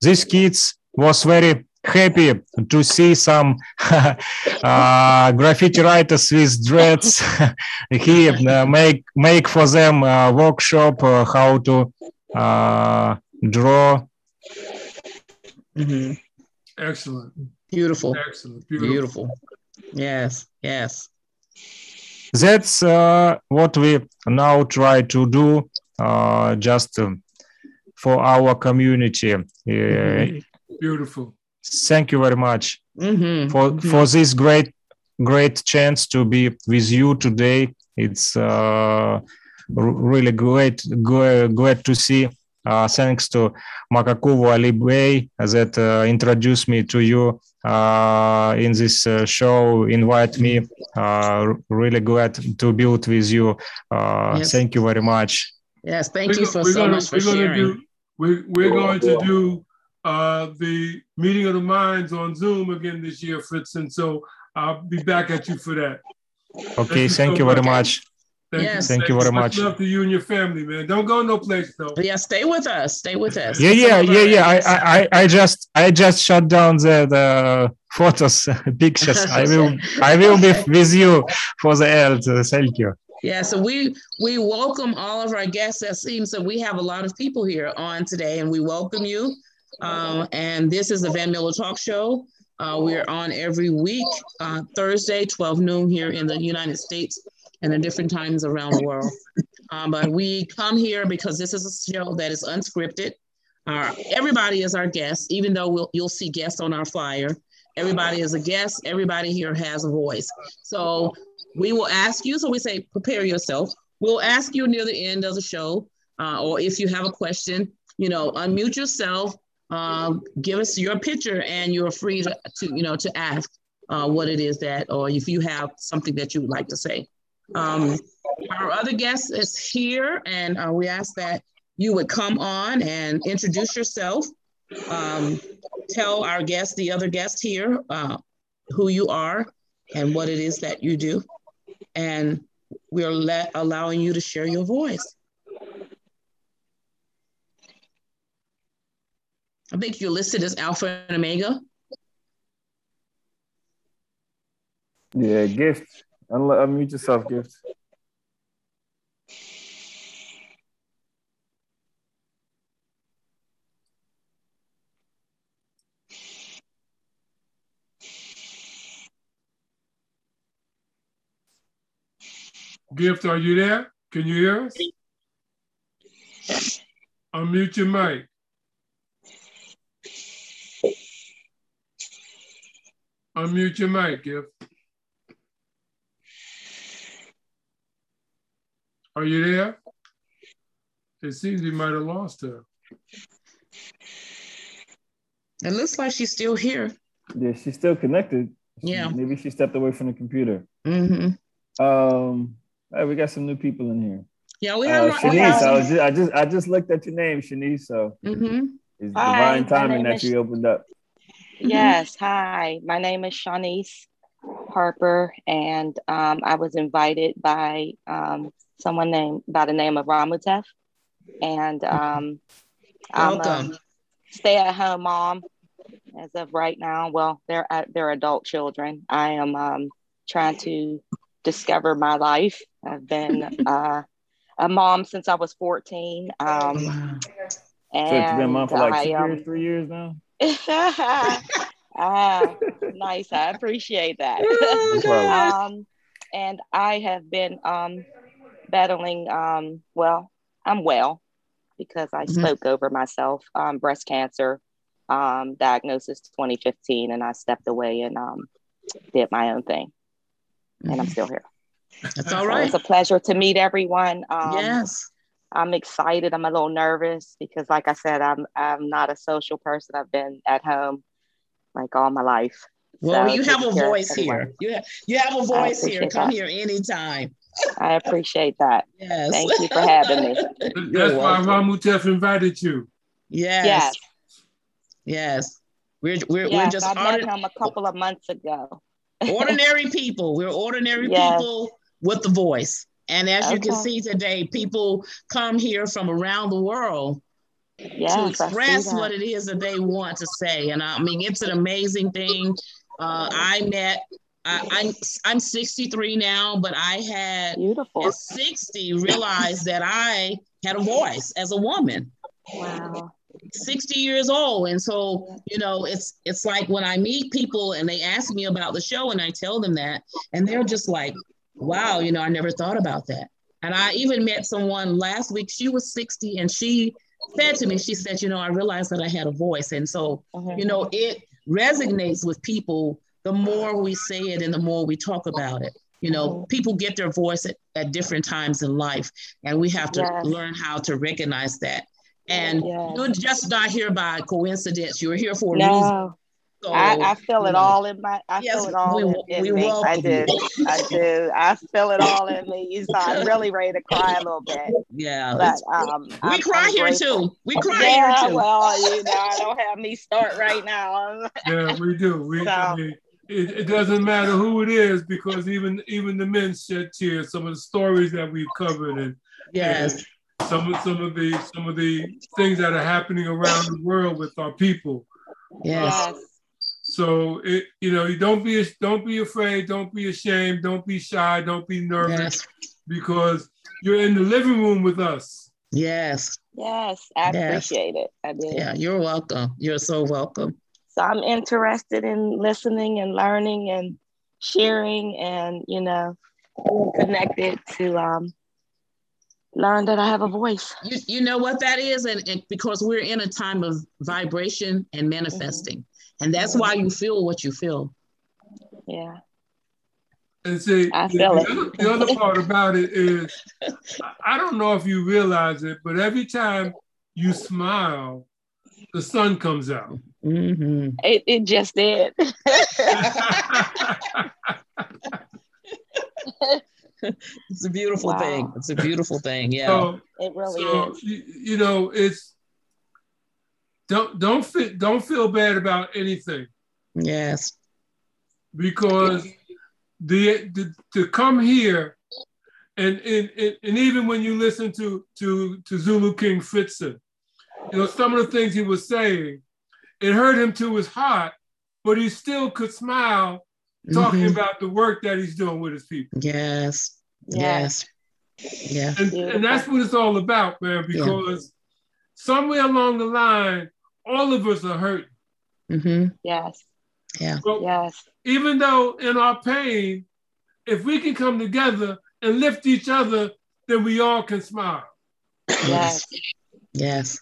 these kids was very happy to see some uh, graffiti writers with dreads. he uh, make make for them a workshop uh, how to uh, draw. Mm-hmm. Excellent. Beautiful. Excellent. Beautiful. Beautiful. Yes. Yes. That's uh, what we now try to do, uh, just for our community. Beautiful thank you very much mm-hmm. for mm-hmm. for this great great chance to be with you today it's uh, really great glad to see uh, thanks to Makakovo Ali Bey that uh, introduced me to you uh, in this uh, show, invite me. Uh, really glad to build with you. Uh, yes. Thank you very much. Yes, thank we're you so, so gonna, much for sharing. Do, we're, we're going to do uh, the meeting of the minds on Zoom again this year, Fritz. And so I'll be back at you for that. Okay, thank, thank you, so very much. Thank yes. you. Thank you very much. Love to you and your family, man. Don't go no place though. Yeah, stay with us. Stay with us. Yeah, yeah, yeah, yeah. I, I, I just, I just shut down the the photos, pictures. I will, I will be with you for the end. Thank you. Yeah, so we we welcome all of our guests. It seems that we have a lot of people here on today, and we welcome you Um, and this is the Van Miller Talk Show. Uh, we're on every week, uh, Thursday, 12 noon here in the United States and at different times around the world. Um, but we come here because this is a show that is unscripted. Everybody is our guest, even though we'll, you'll see guests on our flyer. Everybody is a guest. Everybody here has a voice. So we will ask you. So we say, prepare yourself. We'll ask you near the end of the show, uh, or if you have a question, you know, unmute yourself, um, give us your picture, and you're free to, to you know, to ask uh, what it is that, or if you have something that you would like to say. Um, our other guest is here, and uh, we ask that you would come on and introduce yourself. Um, tell our guest, the other guest here, uh, who you are and what it is that you do. And we're allowing you to share your voice. I think you're listed as Alpha and Omega. Yeah, gift. Unmute yourself, gift. Gift, are you there? Can you hear us? Unmute your mic. Unmute your mic, Gift. Are you there? It seems we might have lost her. It looks like she's still here. Yeah, she's still connected. Yeah. Maybe she stepped away from the computer. Mm-hmm. Um, hey, we got some new people in here. Yeah, we Uh, have. Shanice, I, was just, I just I just looked at your name, Shanice. So mm-hmm. it's Hi, divine my timing name that is- you opened up. Yes, hi. My name is Shanice Harper, and um, I was invited by um, someone named by the name of Ramutef, and um, I'm Welcome. a stay-at-home mom as of right now. Well, they're uh, they're adult children. I am um, trying to discover my life. I've been uh, a mom since I was 14. Um, Wow. and So it's been a month for like I, two um, years, three years now. ah, nice. I appreciate that. No um, and I have been um, battling, um, well, I'm well because I Mhm. spoke over myself, um, breast cancer, um, diagnosis 2015, and I stepped away and um, did my own thing. And I'm still here. That's all So right. it's a pleasure to meet everyone. Um, yes. I'm excited. I'm a little nervous because, like I said, I'm I'm not a social person. I've been at home like all my life. Well, So you have a taking care of voice here. You have, you have a voice here. Come that. here anytime. I appreciate that. Yes. Thank you for having me. That's why welcome. Ramutef invited you. Yes. Yes, Yes. We're we're, we're just I ordi- met him a couple of months ago. ordinary people. We're ordinary Yes. people with the voice. And as you can see today, people come here from around the world Yes, to express what it is that they want to say. And I mean, it's an amazing thing. Uh, I met, I, I'm, I'm 63 now, but I had Beautiful. at 60 realized that I had a voice as a woman. Wow. 60 years old and so you know it's it's like when i meet people and they ask me about the show and i tell them that and they're just like wow you know i never thought about that and i even met someone last week she was 60 and she said to me she said you know i realized that i had a voice and so Mhm. you know it resonates with people the more we say it and the more we talk about it you know Mhm. people get their voice at, at different times in life and we have to Yes. learn how to recognize that and Yes. you're just not here by coincidence you're here for a reason No, so I, I feel it all in my. I Yes, feel it all we- in, in we me. I do. I do. I feel it all in me. So I'm really ready to cry a little bit. yeah But um, we I'm, cry I'm here grateful. too we cry Yeah, here too well, you know, I don't have me start right now. Yeah, we do. We, So- I it, it doesn't matter who it is because even even the men shed tears. Some of the stories that we've covered and yes some of some of the some of the things that are happening around the world with our people. yes So it you know you don't be don't be afraid, don't be ashamed, don't be shy, don't be nervous yes because you're in the living room with us. yes Yes, I yes. appreciate it. I did. Yeah, you're welcome. You're so welcome. So I'm interested in listening and learning and sharing and, you know, connected to um, learn that I have a voice. You, you know what that is? And, and because we're in a time of vibration and manifesting. Mm-hmm. And that's why you feel what you feel. Yeah. And see, the, the, other, the, other, part about it is, I don't know if you realize it, but every time you smile, the sun comes out. Mm-hmm. It, it just did. it's a beautiful wow. thing. It's a beautiful thing. Yeah, so, it really so, is. You, you know, it's don't don't fit, don't feel bad about anything. Yes, because the, the to come here and, and and even when you listen to to to Zulu King Fritzen, you know some of the things he was saying, it hurt him to his heart, but he still could smile talking mm-hmm. about the work that he's doing with his people. Yes, yes, yeah, and, and that's what it's all about, man. Because yeah. somewhere along the line, all of us are hurting. Mm-hmm. Yes. Yeah. yes even though in our pain, if we can come together and lift each other, then we all can smile. Yes. Yes.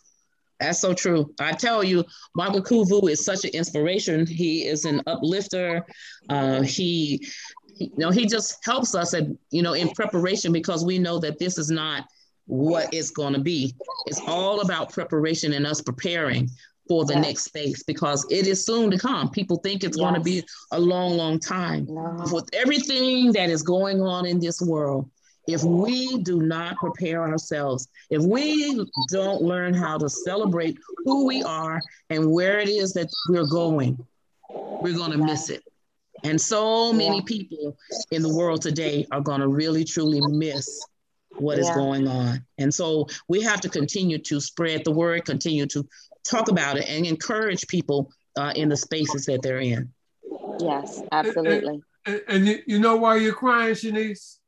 That's so true. I tell you, Michael Kuvu is such an inspiration. He is an uplifter. Uh, he, he, you know, he just helps us, at, you know, in preparation because we know that this is not what it's going to be. It's all about preparation and us preparing for the yes. next space because it is soon to come. People think it's yes. going to be a long, long time. No. With everything that is going on in this world, if we do not prepare ourselves, if we don't learn how to celebrate who we are and where it is that we're going, we're going to miss it. And so many yeah. people in the world today are going to really, truly miss what yeah. is going on. And so we have to continue to spread the word, continue to talk about it and encourage people uh, in the spaces that they're in. Yes, absolutely. And, and, and you know why you're crying, Shanice?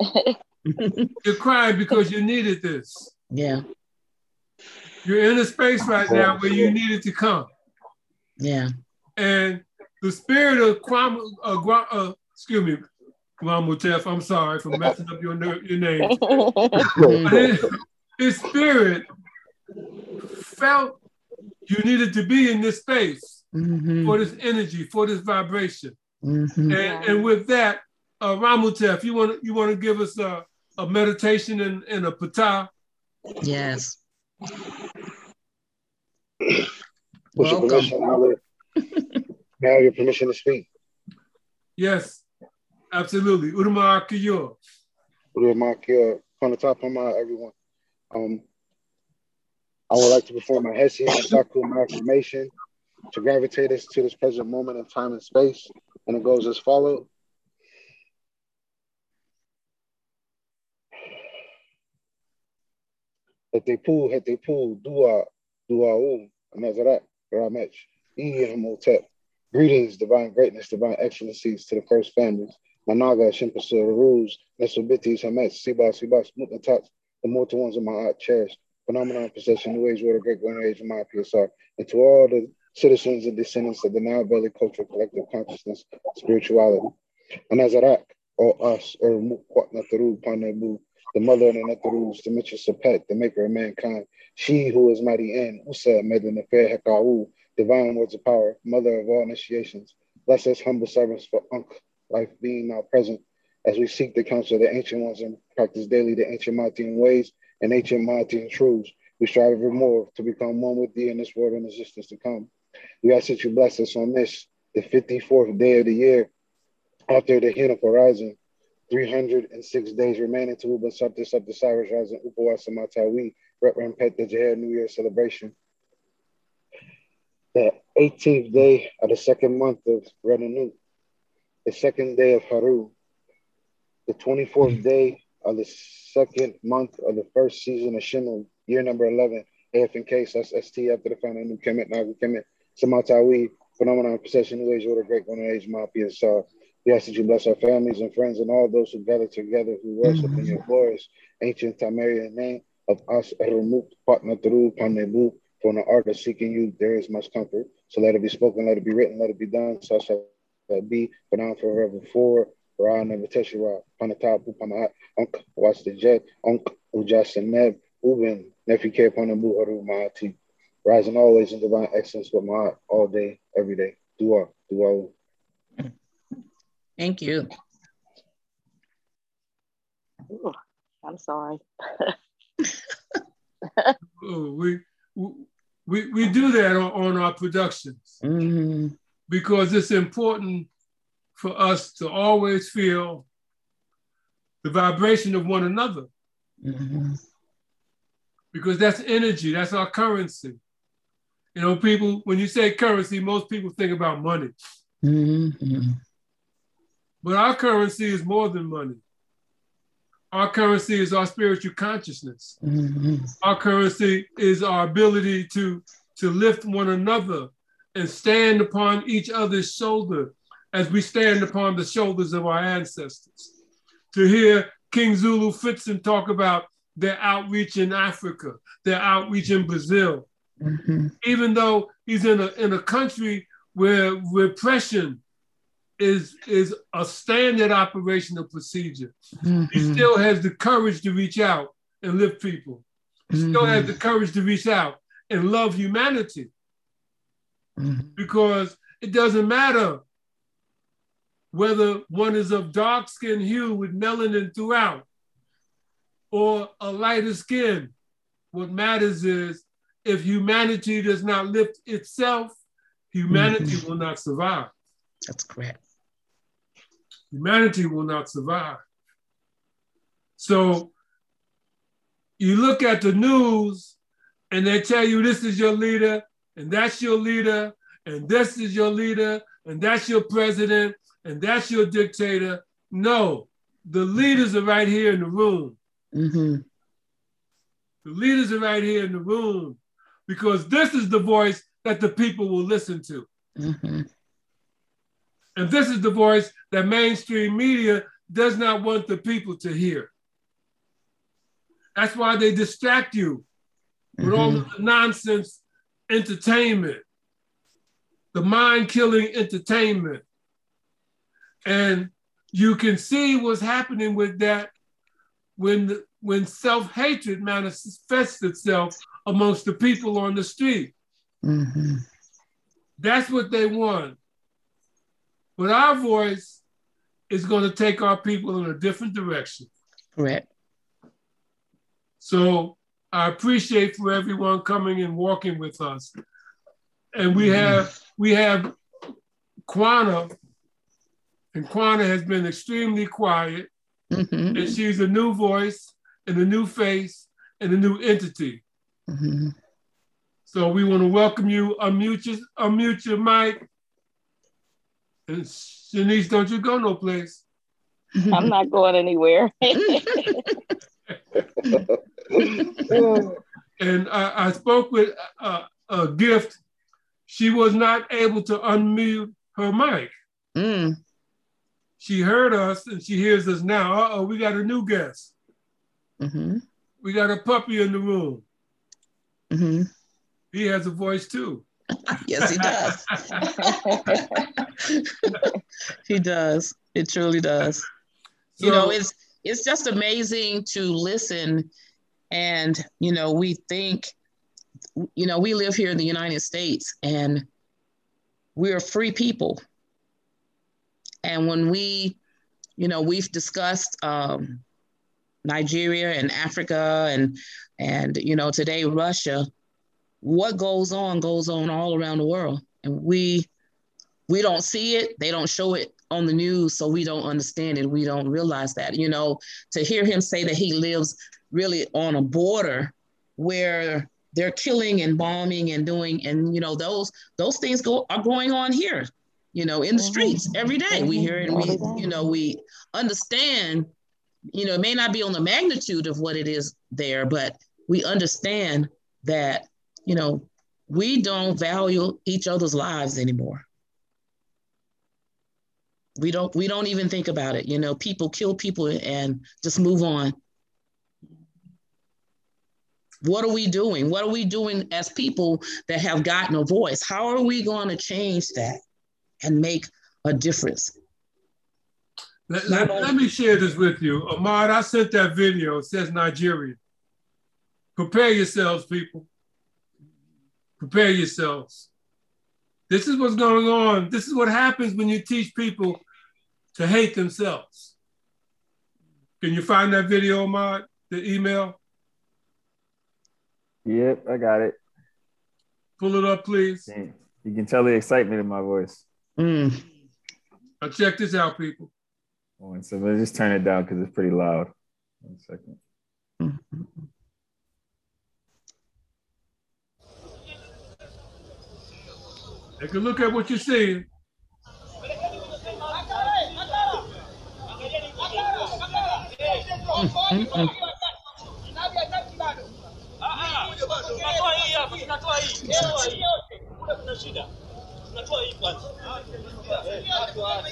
you're crying because you needed this. Yeah. You're in a space right now where you needed to come. Yeah. And the spirit of Kwame, uh, uh, excuse me, Kwame I'm sorry for messing up your, your name. his, his spirit felt you needed to be in this space mm-hmm. for this energy, for this vibration. Mm-hmm. And, and with that, uh, Ramutef, you want you want to give us a, a meditation and, and a patah? Yes. With your permission, may I have your permission to speak? Yes, absolutely. Udama Kiyo. Udama Kiyo. From the top of my everyone. Um, I would like to perform a Hessian Sakum affirmation to gravitate us to this present moment in time and space. And it goes as follows. Hetepu, Hetepu, Dua, Dua'u, Nazarat, oh, Ramech, Hotep. Greetings, divine greatness, divine excellencies to the first families. Managa, Shimpasur, Ruz, Nesobitis, Hamet, Sibas, Sibas, Mutatats, the mortal ones of my heart cherished phenomenon possession new age water great golden age my PSR, and to all the citizens and descendants of the now Valley cultural collective consciousness, spirituality. And Azarak, or us, or Nataru Panebu, the mother of the Natarus, the mistress Pet, the maker of mankind, she who is mighty in, Usa Medin Nefer Hekau, divine words of power, mother of all initiations. Bless us humble servants for Unk, life being now present, as we seek the counsel of the ancient ones and practice daily the ancient Martin ways and ancient Monty truths. We strive ever more to become one with thee in this world and existence to come. We ask that you bless us on this, the 54th day of the year, after the hint of horizon, 306 days remaining to Uba Sabta Sabta Sirius Rising Upawasa Matawi, Retram Pet the Jahir New Year celebration. The 18th day of the second month of Renanu, the second day of Haru, the 24th day of the second month of the first season of Shimon, year number 11, AFNK, that's ST after the final new Kemet, Nagu Kemet, Samatawi, Phenomenon, Possession, New Age, Order, Great Golden Age, Mafia, So We ask that you bless our families and friends and all those who gather together who worship mm-hmm. in your glorious ancient Tamarian name. of us removed partner through Panebu from the art of seeking you, there is much comfort. So let it be spoken, let it be written, let it be done. So shall it be, but now forever forward. Ra never teshura, panatap, upamahat, unk, watch the jet, unk, ujasaneb, uben, nefike panamu haru mahati. Rising always in divine excellence with my heart all day, every day. Dua, dua. Thank you. Ooh, I'm sorry. oh, we, we, we do that on, on our productions mm-hmm. because it's important for us to always feel the vibration of one another. Mm-hmm. Because that's energy, that's our currency. You know, people, when you say currency, most people think about money. Mm-hmm. But our currency is more than money. Our currency is our spiritual consciousness. Mm-hmm. Our currency is our ability to, to lift one another and stand upon each other's shoulder as we stand upon the shoulders of our ancestors. To hear King Zulu Fitzen talk about their outreach in Africa, their outreach in Brazil, Mm-hmm. even though he's in a, in a country where repression is, is a standard operational procedure. Mm-hmm. He still has the courage to reach out and lift people. He still has Mm-hmm. the courage to reach out and love humanity Mhm. because it doesn't matter whether one is of dark skin hue with melanin throughout or a lighter skin. What matters is if humanity does not lift itself, humanity mm-hmm. will not survive. That's correct. Humanity will not survive. So you look at the news and they tell you this is your leader and that's your leader and this is your leader and that's your president and that's your dictator. No, the leaders are right here in the room. Mm-hmm. The leaders are right here in the room because this is the voice that the people will listen to. Mm-hmm. And this is the voice that mainstream media does not want the people to hear. That's why they distract you with all the nonsense entertainment, the mind killing entertainment. And you can see what's happening with that when, the, when self hatred manifests itself amongst the people on the street. Mm-hmm. That's what they want. But our voice is going to take our people in a different direction. Correct. So I appreciate for everyone coming and walking with us. And we have we have Kwana, and Kwana has been extremely quiet, Mm-hmm. and she's a new voice and a new face and a new entity. Mm-hmm. So we want to welcome you. Unmute your, unmute your mic. And Shanice, don't you go no place. I'm not going anywhere. And I, I spoke with a, a gift. She was not able to unmute her mic. Mm. She heard us and she hears us now. Uh oh, we got a new guest. Mm-hmm. We got a puppy in the room. Mm-hmm. He has a voice too. Yes, he does. he does. It truly does. you know, it's it's just amazing to listen, and you know, we think, you know, we live here in the United States, and we're free people. And when we, you know, we've discussed um, Nigeria and Africa, and and you know, today Russia. What goes on goes on all around the world, and we we don't see it. They don't show it on the news, so we don't understand it. We don't realize that. You know, to hear him say that he lives really on a border where they're killing and bombing and doing, and you know, those those things go are going on here. You know, in the Mhm. streets every day. We hear it. And we, you know, we understand. You know, it may not be on the magnitude of what it is there, but we understand that you know we don't value each other's lives anymore we don't we don't even think about it you know people kill people and just move on What are we doing? What are we doing as people that have gotten a voice? How are we going to change that and make a difference? Let, let, let, me share this with you. Ahmad, I sent that video. It says Nigeria. Prepare yourselves, people. Prepare yourselves. This is what's going on. This is what happens when you teach people to hate themselves. Can you find that video, Ahmad? The email? Yep, I got it. Pull it up, please. You can tell the excitement in my voice. Mm. Now check this out, people. One second. Let's just turn it down because it's pretty loud. One second. Take a look at what you're seeing.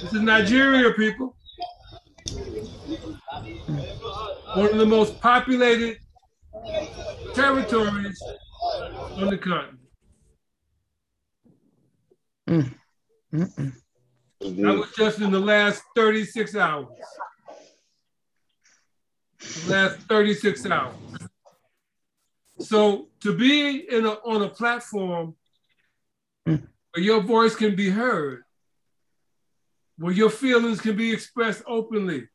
This is Nigeria, people. One of the most populated territories on the continent. Mm. That was just in the last 36 hours. The last 36 hours. So to be in a, on a platform mm. Where your voice can be heard, where your feelings can be expressed openly,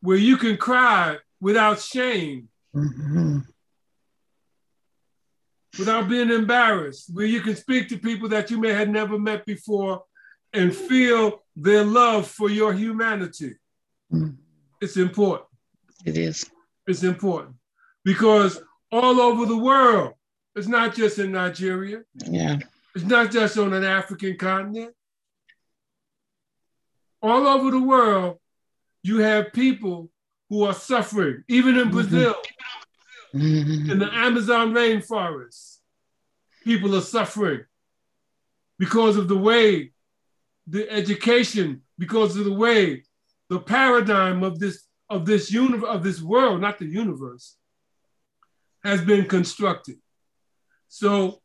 where you can cry without shame, mm-hmm. without being embarrassed, where you can speak to people that you may have never met before and feel their love for your humanity. Mm. It's important. It is. It's important because all over the world, it's not just in Nigeria. Yeah. It's not just on an African continent. All over the world, you have people who are suffering, even in mm-hmm. Brazil, mm-hmm. in the Amazon rainforest. People are suffering because of the way the education, because of the way the paradigm of this of this universe of this world, not the universe, has been constructed. So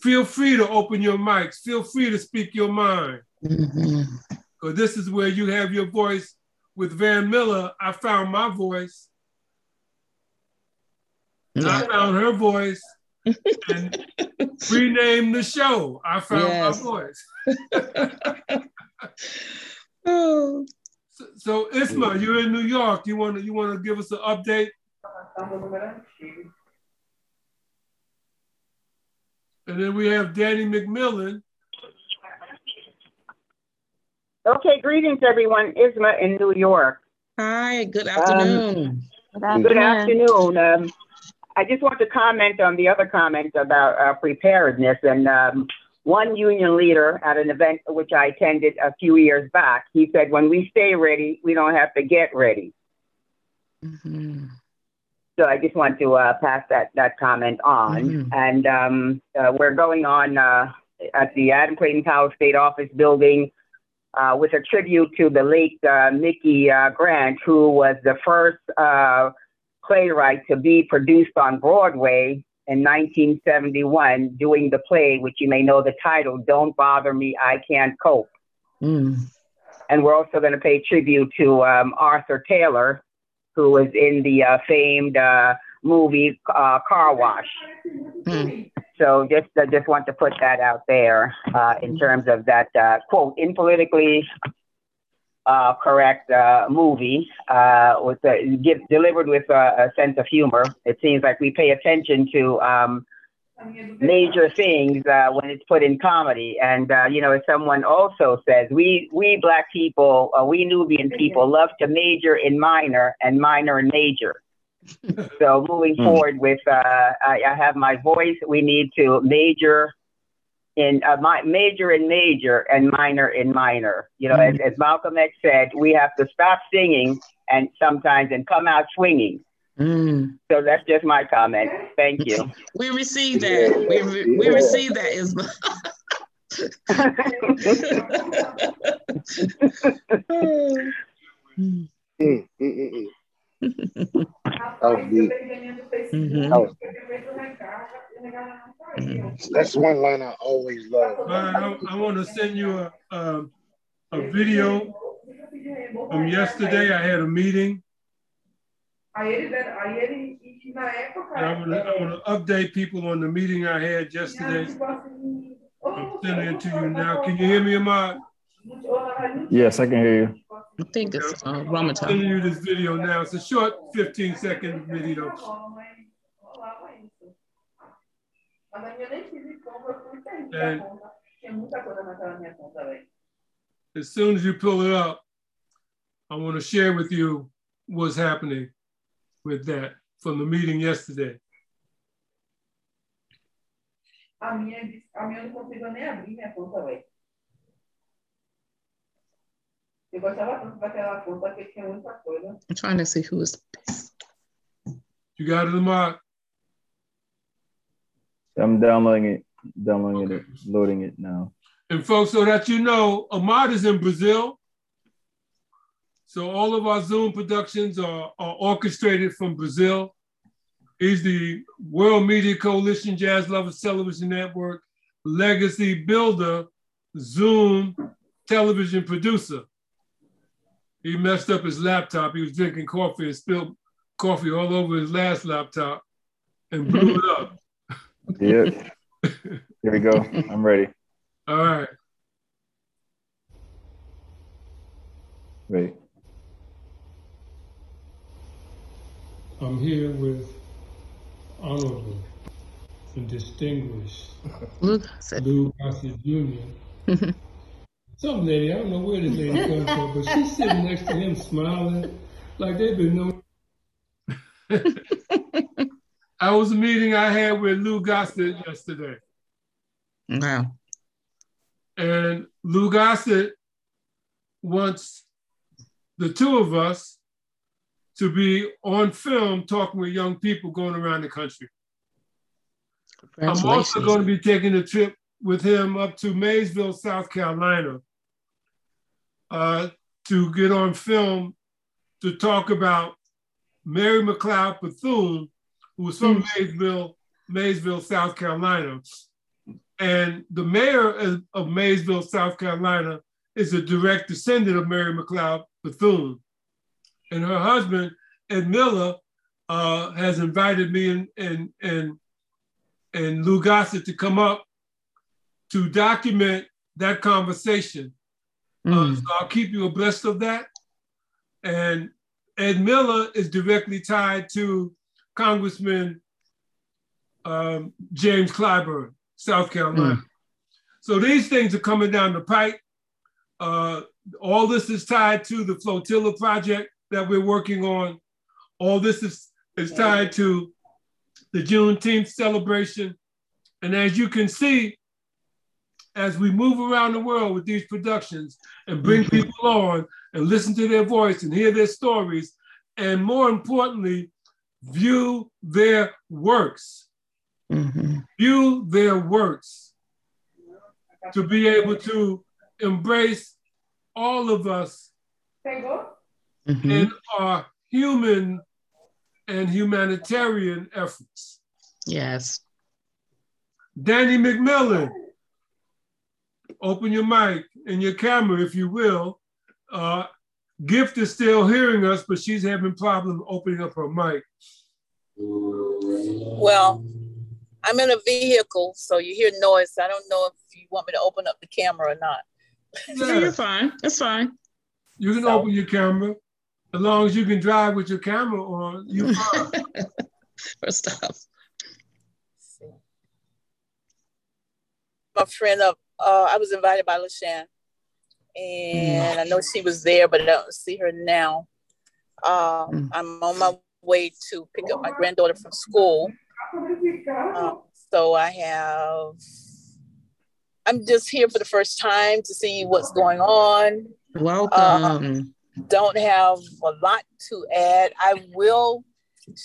feel free to open your mics. Feel free to speak your mind. Because mm-hmm. this is where you have your voice. With Van Miller, I found my voice. Yeah. I found her voice and renamed the show. I found yes. my voice. oh. so, so Isma, you're in New York. You want to you want to give us an update? And then we have Danny McMillan. Okay, greetings, everyone. Isma in New York. Hi, good afternoon. Um, good afternoon. Um, I just want to comment on the other comment about uh, preparedness. And um, one union leader at an event which I attended a few years back, he said, when we stay ready, we don't have to get ready. Mm-hmm. So I just want to uh, pass that, that comment on. Mm-hmm. And um, uh, we're going on uh, at the Adam Clayton Powell State Office building uh, with a tribute to the late uh, Micki uh, Grant, who was the first playwright to be produced on Broadway in 1971, doing the play, which you may know the title, Don't Bother Me, I Can't Cope. Mm. And we're also going to pay tribute to um, Arthur Taylor, who was in the uh, famed uh, movie uh, Car Wash. Hmm. So just uh, just want to put that out there uh, in terms of that uh, quote in politically correct movie with give, delivered with a sense of humor. It seems like we pay attention to. Um, major things uh, when it's put in comedy. And uh, you know, as someone also says, we we black people, uh, we Nubian people, love to major in minor and minor in major. so moving mm. forward with, uh, I, I, have my voice. We need to major in uh, my major in major and minor in minor. You know, as, as Malcolm X said, we have to stop singing and sometimes and come out swinging. Mm. So that's just my comment. Thank you. We received that. We, re- we received that, Isma. mm, mm, mm, mm. that was deep. Mm-hmm. That was That's one line I always love. I, I want to send you a, a, a video from yesterday. I had a meeting. And I want to to update people on the meeting I had yesterday. I'm sending it to you now. Can you hear me, Ahmad? Yes, I can hear you. I think it's uh, Ramadan. I'm sending you this video now. It's a short 15 second video. And as soon as you pull it up, I want to share with you what's happening with that from the meeting yesterday. A minha, a minha não consigo nem abrir minha conta, velho. Eu gostava tanto daquela conta que tinha muita coisa. I'm trying to see who is this. You got it, Ahmad? I'm downloading it, downloading it, loading it now. And folks, so that you know, Ahmad is in Brazil. So all of our Zoom productions are, are orchestrated from Brazil. He's the World Media Coalition Jazz Lovers Television Network legacy builder, Zoom television producer. He messed up his laptop. He was drinking coffee and spilled coffee all over his last laptop and blew it up. Yep. Here we go. I'm ready. All right. Wait. I'm here with honorable and distinguished Look, Lou Gossett Jr. Some lady, I don't know where this lady comes from, but she's sitting next to him smiling like they've been known. I was a meeting I had with Lou Gossett yesterday. wow. And Lou Gossett wants the two of us to be on film talking with young people going around the country. I'm also going to be taking a trip with him up to Mayesville, South Carolina, uh, to get on film to talk about Mary McLeod Bethune, who was from Mayesville, Mayesville, South Carolina. And the mayor of, of Mayesville, South Carolina, is a direct descendant of Mary McLeod Bethune. And her husband, Ed Miller, uh, has invited me and, and, and, and Lou Gossett to come up to document that conversation. Uh, Mm. so I'll keep you abreast of that. And Ed Miller is directly tied to Congressman um, James Clyburn, South Carolina. So these things are coming down the pipe. Uh, all this is tied to the flotilla project that we're working on. All this is, is tied to the Juneteenth celebration. And as you can see, as we move around the world with these productions and bring Mhm. people on and listen to their voice and hear their stories, and more importantly, view their works, Mhm. view their works to be able to embrace all of us Pegou? Mhm. in our human and humanitarian efforts. Yes. Danny McMillan, open your mic and your camera, if you will. Uh, Gift is still hearing us, but she's having problems opening up her mic. Well, I'm in a vehicle, so you hear noise. I don't know if you want me to open up the camera or not. No, you're fine. That's fine. You can So- open your camera. As long as you can drive with your camera on, you're fine. First off. My friend up, uh, I was invited by LaShawn, and I know she was there, but I don't see her now. Uh, Mm. I'm on my way to pick up my granddaughter from school. Um, so I have, I'm just here for the first time to see what's going on. Welcome. Don't have a lot to add. I will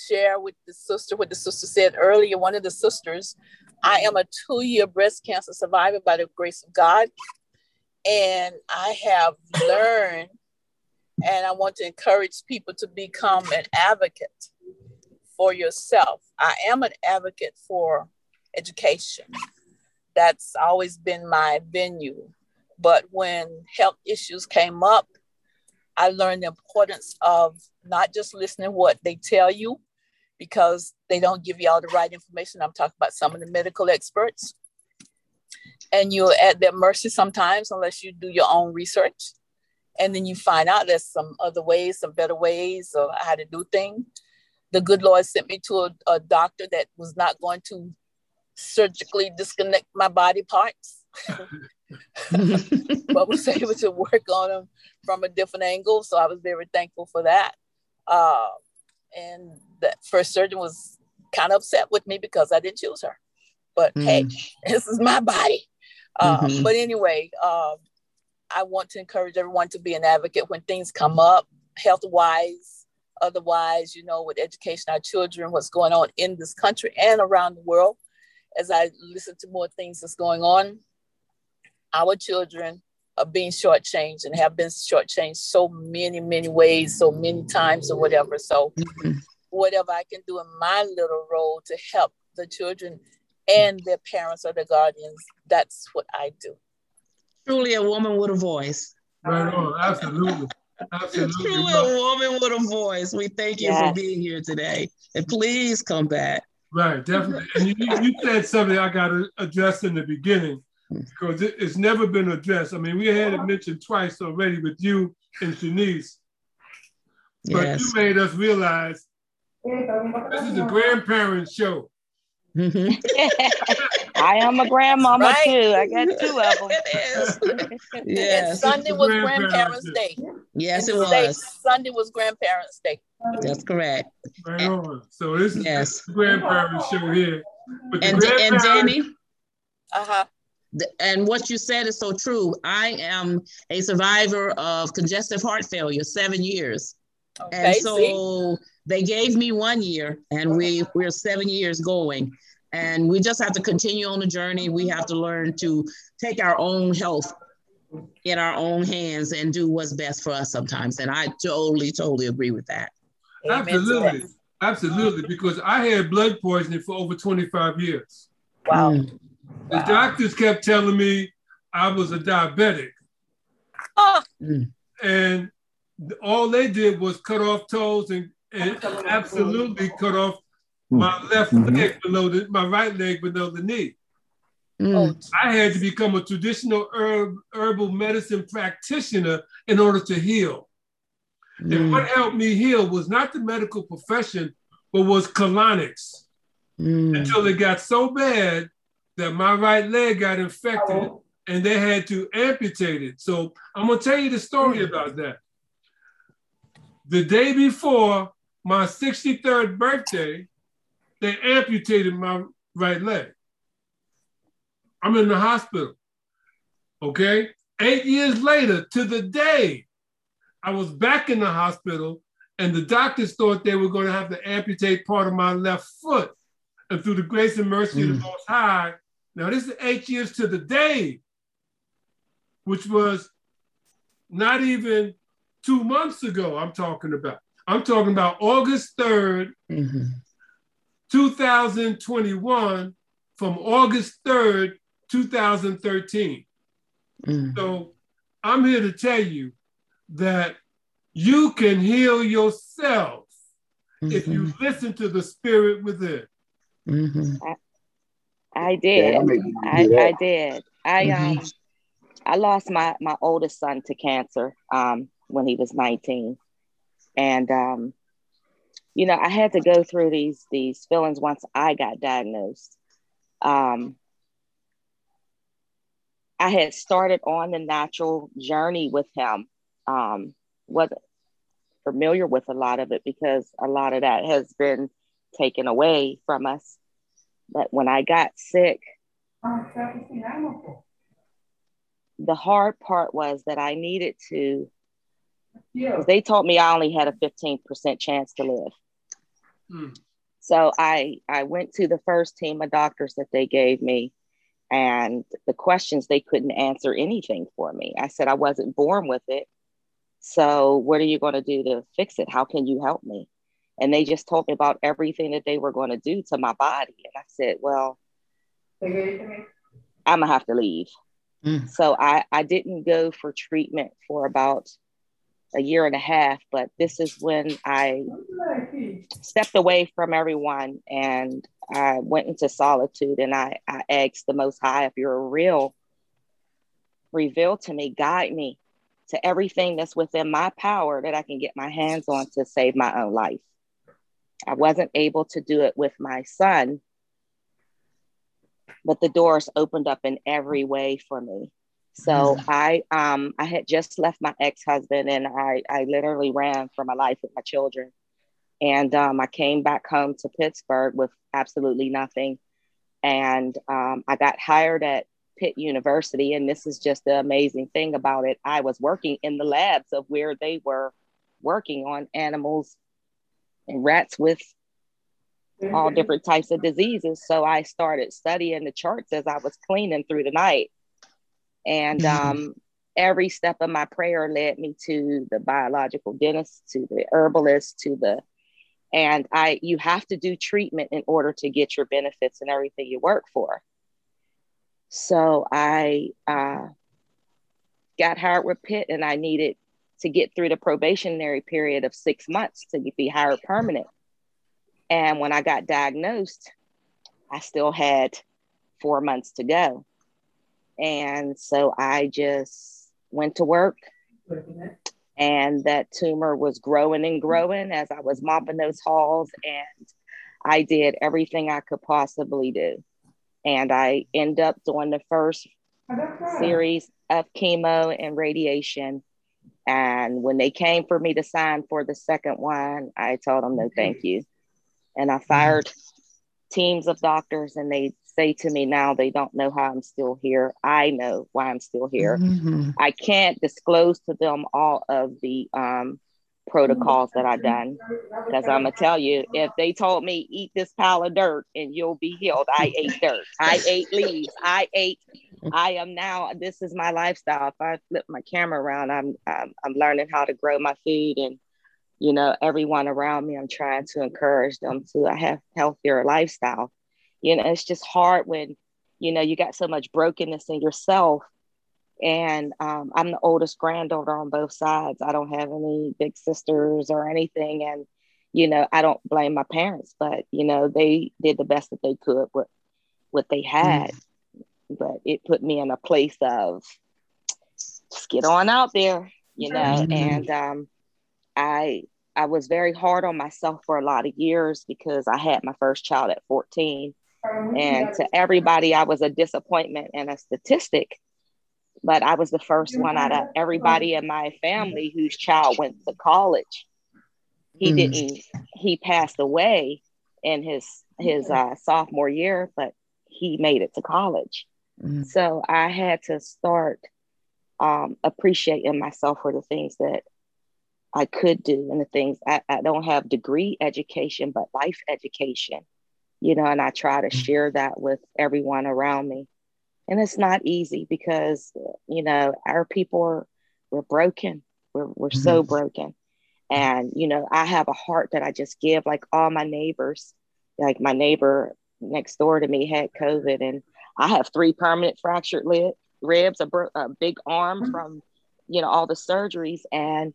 share with the sister what the sister said earlier. One of the sisters, I am a two year breast cancer survivor by the grace of God. And I have learned, and I want to encourage people to become an advocate for yourself. I am an advocate for education. That's always been my venue. But when health issues came up, I learned the importance of not just listening what they tell you, because they don't give you all the right information. I'm talking about some of the medical experts. And you're at their mercy sometimes unless you do your own research. And then you find out there's some other ways, some better ways of how to do things. The good Lord sent me to a, a doctor that was not going to surgically disconnect my body parts. but was able to work on them from a different angle. So I was very thankful for that. Uh, and that first surgeon was kind of upset with me because I didn't choose her. But mm. hey, this is my body. Uh, mm-hmm. But anyway, uh, I want to encourage everyone to be an advocate when things come up, health wise, otherwise, you know, with education, our children, what's going on in this country and around the world. As I listen to more things that's going on, our children are being shortchanged and have been shortchanged so many, many ways, so many times, or whatever. So, mm-hmm. whatever I can do in my little role to help the children and their parents or their guardians, that's what I do. Truly a woman with a voice. Right on, absolutely. Absolutely. Truly a woman with a voice. We thank you yes. for being here today. And please come back. Right, definitely. And you, you said something I got to address in the beginning because it, it's never been addressed. I mean, we had it mentioned twice already with you and Shanice, but yes. you made us realize this is a grandparent show. Mm-hmm. I am a grandmama right. too. I got two of them. yes. Sunday was Grandparents' Day. Yes, it was. Sunday was Grandparents' Day. That's correct. Right on. So this is yes. the grandparent show here. and, and Danny. Uh-huh and what you said is so true. I am a survivor of congestive heart failure, seven years. Okay, and so see? they gave me one year, and we we're seven years going, and we just have to continue on the journey. We have to learn to take our own health in our own hands and do what's best for us sometimes. And I totally, totally agree with that. Absolutely, absolutely, because I had blood poisoning for over twenty five years. Wow. Mm. The wow. doctors kept telling me I was a diabetic. Oh. And all they did was cut off toes and, and absolutely cut off my left mm-hmm. leg below the my right leg below the knee. Mm. I had to become a traditional herb, herbal medicine practitioner in order to heal. Mm. And what helped me heal was not the medical profession, but was colonics. Mm. Until it got so bad that my right leg got infected oh. and they had to amputate it. So I'm gonna tell you the story mm. about that. The day before my 63rd birthday, they amputated my right leg. I'm in the hospital. Okay. Eight years later, to the day, I was back in the hospital, and the doctors thought they were going to have to amputate part of my left foot. And through the grace and mercy mm. of the mm. Most High, now, this is eight years to the day, which was not even two months ago, I'm talking about. I'm talking about August 3rd, mm-hmm. 2021, from August 3rd, 2013. Mm. So I'm here to tell you that you can heal yourself mm-hmm. if you mm-hmm. listen to the spirit within. I did. Yeah, I, I, did. I mm-hmm. um I lost my my oldest son to cancer um when he was 19. And um you know, I had to go through these these feelings once I got diagnosed. Um I had started on the natural journey with him. Um wasn't familiar with a lot of it because a lot of that has been taken away from us but when I got sick, the hard part was that I needed to, because they told me I only had a 15% chance to live. Hmm. So I, I went to the first team of doctors that they gave me, and the questions they couldn't answer anything for me. I said I wasn't born with it. So what are you going to do to fix it? How can you help me? And they just told me about everything that they were going to do to my body and i said well I'm gonna have to leave. Mm. So I, I didn't go for treatment for about a year and a half, but this is when I stepped away from everyone and I went into solitude and I, I asked the Most High, if you're real, reveal to me, guide me to everything that's within my power that I can get my hands on to save my own life. I wasn't able to do it with my son, but the doors opened up in every way for me. So. I um I had just left my ex-husband and I I literally ran for my life with my children. And um, I came back home to Pittsburgh with absolutely nothing. And um, I got hired at Pitt University. And this is just the amazing thing about it. I was working in the labs of where they were working on animals rats with all different types of diseases. So I started studying the charts as I was cleaning through the night. And mm-hmm. um, every step of my prayer led me to the biological dentist, to the herbalist, to the and I you have to do treatment in order to get your benefits and everything you work for. So I uh, got hired with Pitt, and I needed to get through the probationary period of six months to be hired permanent. And when I got diagnosed, I still had four months to go. And so I just went to work. And that tumor was growing and growing as I was mopping those halls. And I did everything I could possibly do. And I end up doing the first series of chemo and radiation. And when they came for me to sign for the second one, I told them no, thank you. And I fired teams of doctors, and they say to me now they don't know how I'm still here. I know why I'm still here. Mm-hmm. I can't disclose to them all of the um, protocols that I've done because I'm gonna tell you if they told me eat this pile of dirt and you'll be healed, I ate dirt, I ate leaves, I ate. I am now. This is my lifestyle. If I flip my camera around, I'm I'm, I'm learning how to grow my food and you know everyone around me. I'm trying to encourage them to have healthier lifestyle you know it's just hard when you know you got so much brokenness in yourself and um, i'm the oldest granddaughter on both sides i don't have any big sisters or anything and you know i don't blame my parents but you know they did the best that they could with what they had mm. But it put me in a place of just get on out there you know mm-hmm. and um, i i was very hard on myself for a lot of years because i had my first child at 14 and to everybody, I was a disappointment and a statistic. But I was the first one out of everybody in my family whose child went to college. He mm. didn't, he passed away in his his uh, sophomore year, but he made it to college. Mm. So I had to start um, appreciating myself for the things that I could do and the things I, I don't have degree education, but life education you know, and I try to mm. share that with everyone around me. And it's not easy because, you know, our people are, we're broken. We're, we're mm-hmm. so broken. And, you know, I have a heart that I just give like all my neighbors, like my neighbor next door to me had COVID and I have three permanent fractured ribs, a, a big arm mm. from, you know, all the surgeries. And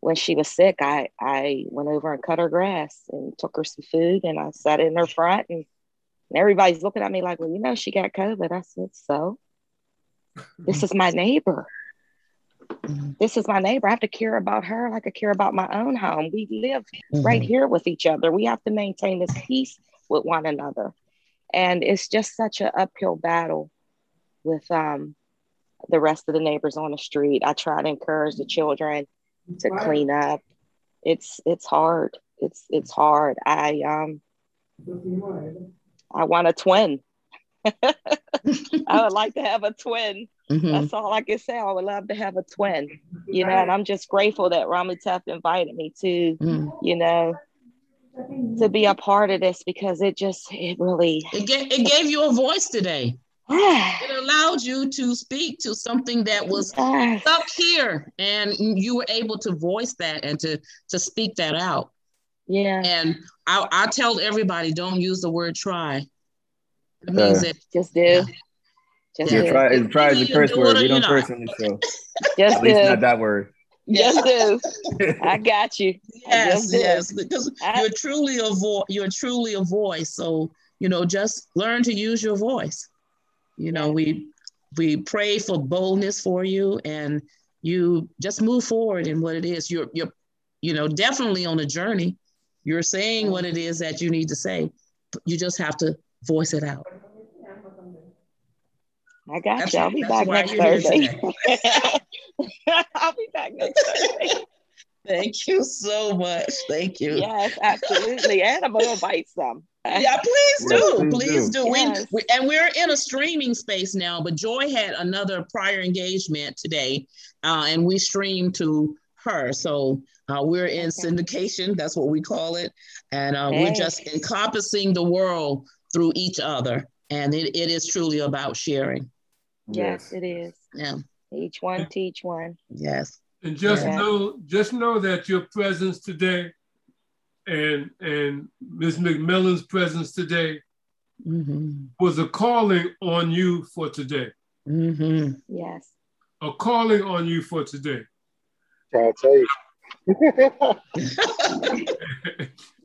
when she was sick, I, I went over and cut her grass and took her some food and I sat in her front and, and everybody's looking at me like, well, you know, she got COVID. I said, so this is my neighbor. This is my neighbor. I have to care about her like I care about my own home. We live mm-hmm. right here with each other. We have to maintain this peace with one another. And it's just such an uphill battle with um, the rest of the neighbors on the street. I try to encourage the children to clean up. It's it's hard. It's it's hard. I um I want a twin. I would like to have a twin. Mm-hmm. That's all I can say. I would love to have a twin, you know, and I'm just grateful that Ramutef invited me to, mm. you know, to be a part of this because it just, it really. It, gave, it gave you a voice today. it allowed you to speak to something that was stuck here and you were able to voice that and to to speak that out yeah and i, I tell everybody don't use the word try It means uh, that just do. Just yeah, do. try, it, try is a curse word. We don't curse on the show. Just At least not that word. Just do. I got you. Yes, yes, because I, you're truly a voice. You're truly a voice. So you know, just learn to use your voice. You know, we we pray for boldness for you, and you just move forward in what it is. You're you're you know definitely on a journey. You're saying what it is that you need to say. You just have to voice it out. I got that's, you. I'll be back next Thursday. I'll be back next Thursday. Thank you so much. Thank you. Yes, absolutely. And I'm gonna bite some. yeah, please do. Yes, please, please, do. do. Yes. We, we, and we're in a streaming space now, but Joy had another prior engagement today, uh, and we streamed to her. So uh, we're in okay. syndication. That's what we call it, and uh, hey. we're just encompassing the world through each other. And it, it is truly about sharing. Yes, it is. Yeah. Each one teach one. Yes. And just yeah. know, just know that your presence today and and Ms. McMillan's presence today mm-hmm. was a calling on you for today. Mm-hmm. Yes. A calling on you for today. I'll tell you.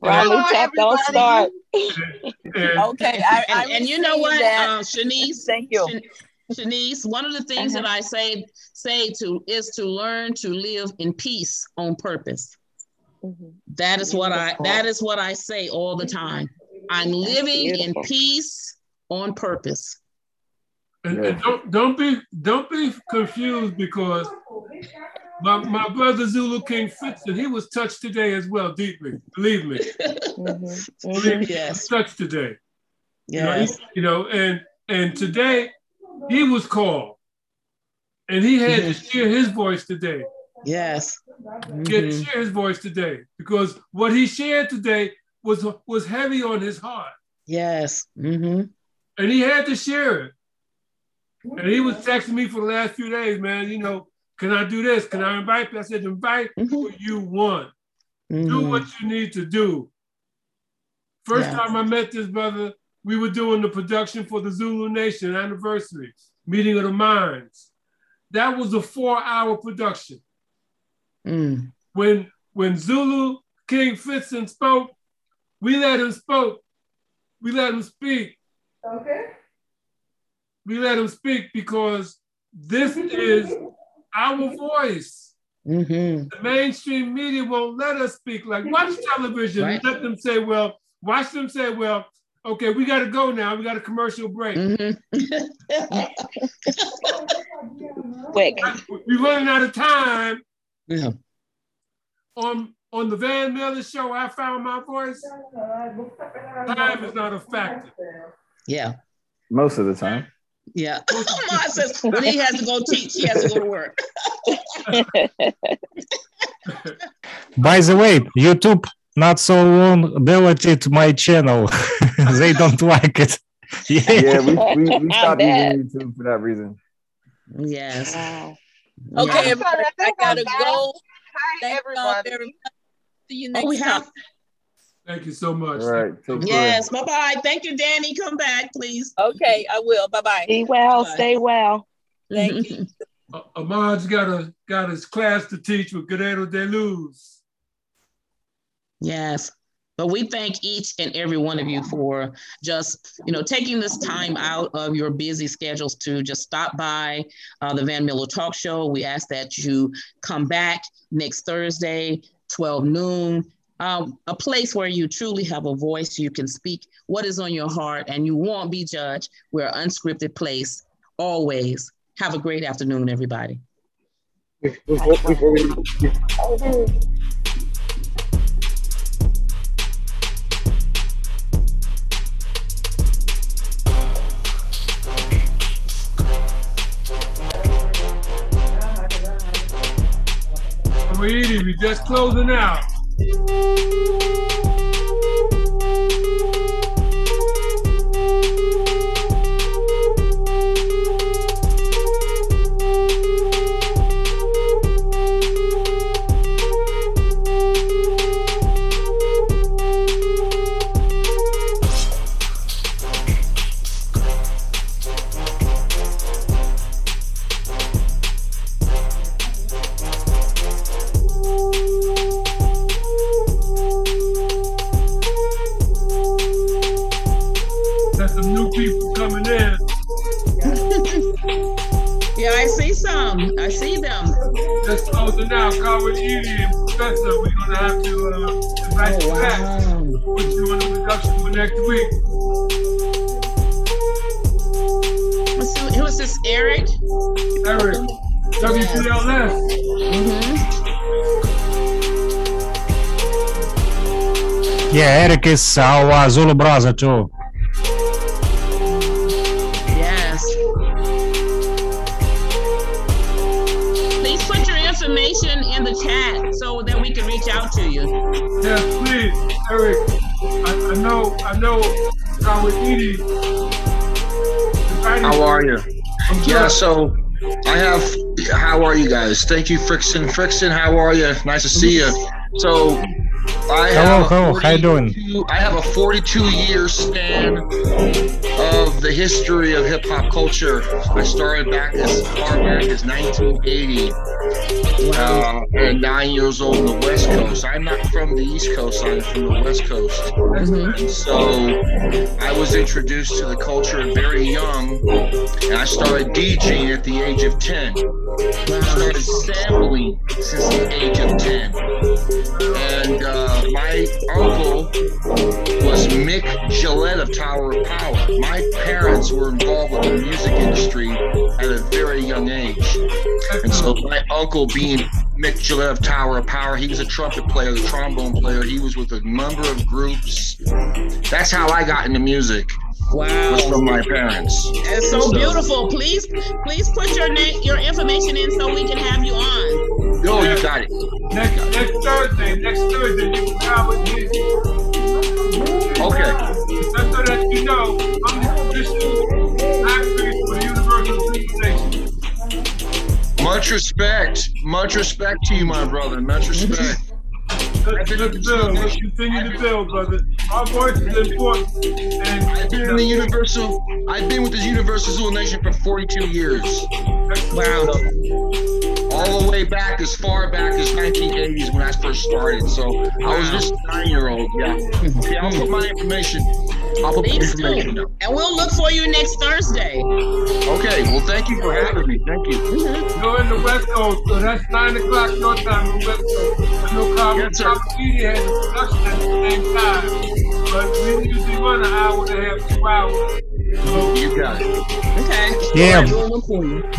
Riley, tap, don't start. okay, I, I and, and you know what, uh, Shanice? Thank you. Shanice, one of the things uh-huh. that I say say to is to learn to live in peace on purpose. Mm-hmm. That is what I that is what I say all the time. I'm living in peace on purpose. And, and, don't don't be don't be confused because my, my brother Zulu King Fitzon, he was touched today as well, deeply. Believe me. mm-hmm. Believe me, yes. touched today. Yes. You know, you know, and and today he was called. And he had to share his voice today. Yes. Mm-hmm. Share his voice today because what he shared today was was heavy on his heart. Yes. Mm-hmm. And he had to share it. And he was texting me for the last few days, man. You know, can I do this? Can I invite? I said, invite mm-hmm. who you want. Mm-hmm. Do what you need to do. First yes. time I met this brother, we were doing the production for the Zulu Nation anniversary, meeting of the minds. That was a four-hour production. Mm. When when Zulu King Fitzon spoke, we let him spoke. We let him speak. Okay. We let him speak because this is our voice. Mm-hmm. The mainstream media won't let us speak. Like watch television, right. let them say, well, watch them say, well, okay, we got to go now. We got a commercial break. Mm-hmm. Quick. We're running out of time. Yeah. On on the Van Miller show, I found my voice. Time is not a factor. Yeah. Most of the time. Yeah. Mom says when he has to go teach, he has to go to work. By the way, YouTube not so long deleted my channel. they don't like it. yeah, yeah we, we, we stopped using YouTube for that reason. Yes. Wow. Okay, yeah. everybody, I gotta go. Hi, Thank everyone. Very much. See you next oh, time. Thank you so much. All right. yes. Bye bye. Thank you, Danny. Come back, please. Okay, I will. Bye bye. Be well. Bye-bye. Stay well. Thank you. Uh, Ahmad's got a got his class to teach with Guerrero de Luz. Yes. But we thank each and every one of you for just, you know, taking this time out of your busy schedules to just stop by uh, the Van Miller Talk Show. We ask that you come back next Thursday, 12 noon. Um, a place where you truly have a voice, you can speak what is on your heart, and you won't be judged. We're an unscripted place, always. Have a great afternoon, everybody. we just closing out. Yeah, Eric is our Zulu brother too. Yes. Please put your information in the chat so that we can reach out to you. Yes, please, Eric. I, I know, I know, Howard Edie. How are you? Yeah, so I have. How are you guys? Thank you, Frickson. Frickson, how are you? Nice to see you. So I hello, hello. How you doing? I have a 42 year span of the history of hip hop culture. I started back as far back as 1980. Uh, and nine years old on the West Coast. I'm not from the East Coast. I'm from the West Coast. Mm-hmm. So I was introduced to the culture very young, and I started DJing at the age of 10. I started sampling since the age of 10. And uh, my uncle Mick Gillette of Tower of Power. My parents were involved with the music industry at a very young age. And so my uncle being Mick Gillette of Tower of Power, he was a trumpet player, the trombone player. He was with a number of groups. That's how I got into music. Wow. from my parents. It's so, so, beautiful. Please, please put your name, your information in so we can have you on. Yo, you got it. Next, next Thursday, next Thursday, you can come with me. Okay. Just so that you know, I'm the official actress for the Universal Synchronization. Much respect. Much respect to you, my brother. Much respect. Let's, let's build. Let's continue to build, brother. Our voice is important. And I've been in the Universal. I've been with the Universal Zulu Nation for 42 years. Wow. All the way back as far back as 1980s when I first started. So I was just nine year old. Yeah. Yeah. I'll put my information. I'll put Please information do. And we'll look for you next Thursday. Okay. Well, thank you for having me. Thank you. Mm-hmm. You're in the West Coast, so that's nine o'clock your time in the West Coast. No problem. Yes, sir. Media has a production at the same time, but we usually run an hour and a half, two hours. You got it. Okay. Yeah,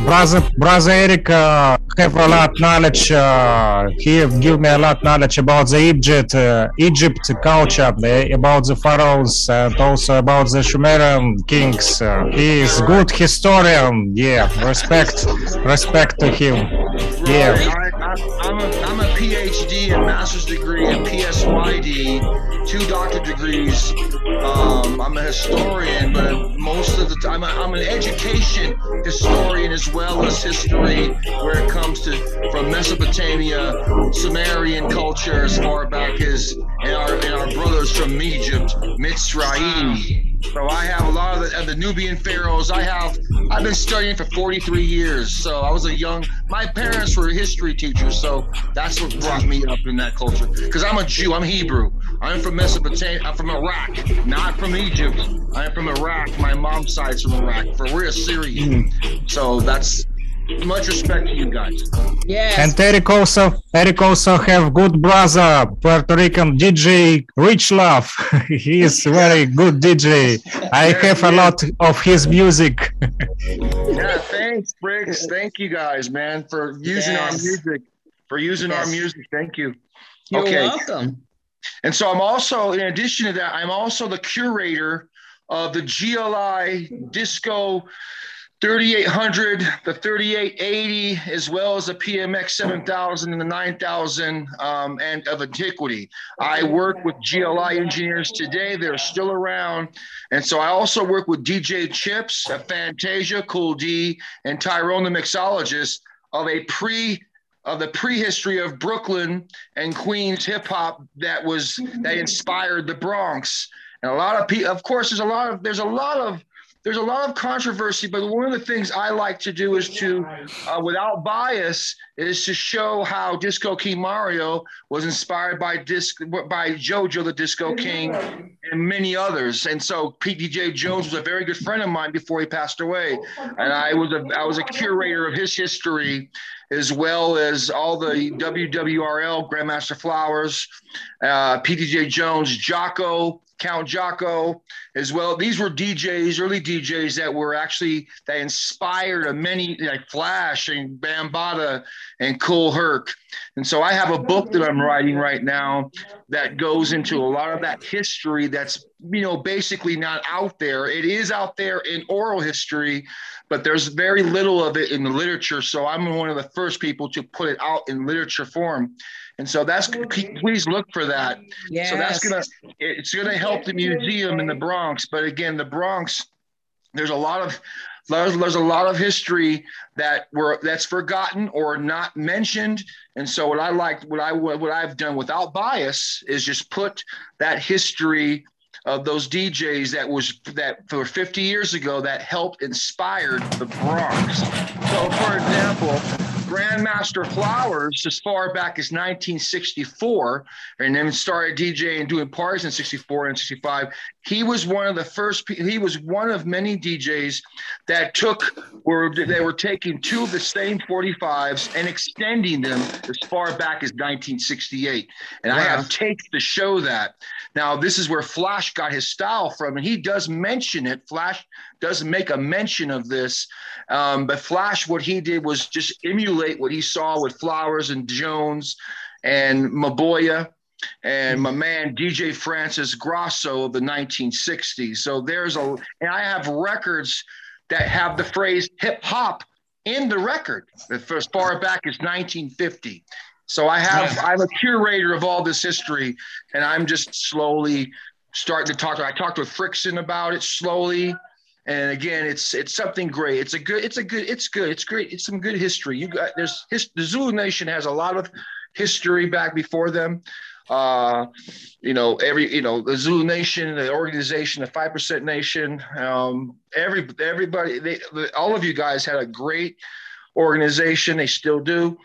brother, brother Eric uh, have a lot knowledge. Uh, he give me a lot knowledge about the Egypt, uh, Egypt culture, about the pharaohs, and also about the Sumerian kings. Uh, he is good historian. Yeah, respect, respect to him. Yeah. I, am a, I'm a And master's degree in PSYD, two doctorate degrees. Um, I'm a historian, but most of the time I'm an education historian as well as history, where it comes to from Mesopotamia, Sumerian culture as far back as and our and our brothers from Egypt, Mitzrayim. So I have a lot of the, of the, Nubian pharaohs. I have I've been studying for 43 years. So I was a young. My parents were history teachers, so that's what brought me up in that culture. Because I'm a Jew. I'm Hebrew. I'm from Mesopotamia. I'm from Iraq, not from Egypt. I'm from Iraq. My mom's side's from Iraq. For we're Assyrian. So that's much respect to you guys. Yes. And Eric also Eric also have good brother, Puerto Rican DJ Rich Love. he is very good DJ. I have a lot of his music. yeah, thanks, Briggs. Thank you guys, man, for using yes. our music. For using yes. our music. Thank you. You're okay. welcome. And so I'm also, in addition to that, I'm also the curator of the GLI Disco 3800, the 3880, as well as the PMX 7000 and the 9000 um, and of antiquity. I work with GLI engineers today. They're still around. And so I also work with DJ Chips at Fantasia, Cool D, and Tyrone the mixologist of a pre of the prehistory of Brooklyn and Queens hip hop that was that inspired the Bronx. And a lot of people, of course, there's a lot of there's a lot of there's a lot of controversy, but one of the things I like to do is to, uh, without bias, is to show how Disco King Mario was inspired by disc by JoJo the Disco King and many others. And so Pete DJ Jones was a very good friend of mine before he passed away, and I was a I was a curator of his history as well as all the WWRL Grandmaster Flowers, uh, Pete DJ Jones, Jocko, Count Jocko, as well. These were DJs, early DJs that were actually that inspired a many like Flash and Bambaataa and Kool Herc. And so I have a book that I'm writing right now that goes into a lot of that history that's you know basically not out there. It is out there in oral history, but there's very little of it in the literature. So I'm one of the first people to put it out in literature form. And so that's please look for that. Yes. So that's gonna it's gonna help the museum in the Bronx. But again, the Bronx, there's a lot of there's, there's a lot of history that were that's forgotten or not mentioned. And so what I like, what I what I've done without bias is just put that history of those DJs that was that for 50 years ago that helped inspired the Bronx. So for example, Grandmaster Flowers as far back as 1964, and then started DJing and doing parties in 64 and 65. He was one of the first. He was one of many DJs that took were they were taking two of the same 45s and extending them as far back as 1968. And wow. I have tapes to show that. Now this is where Flash got his style from, and he does mention it. Flash doesn't make a mention of this. Um, but Flash, what he did was just emulate what he saw with Flowers and Jones and Maboya and hmm. my man DJ Francis Grasso of the 1960s. So there's a, and I have records that have the phrase hip hop in the record as far back as 1950. So I have, I'm a curator of all this history, and I'm just slowly starting to talk. I talked with Friction about it slowly and again it's it's something great it's a good it's a good it's good it's great it's some good history you got there's his, the zulu nation has a lot of history back before them uh you know every you know the zulu nation the organization the five percent nation um every everybody they all of you guys had a great organization they still do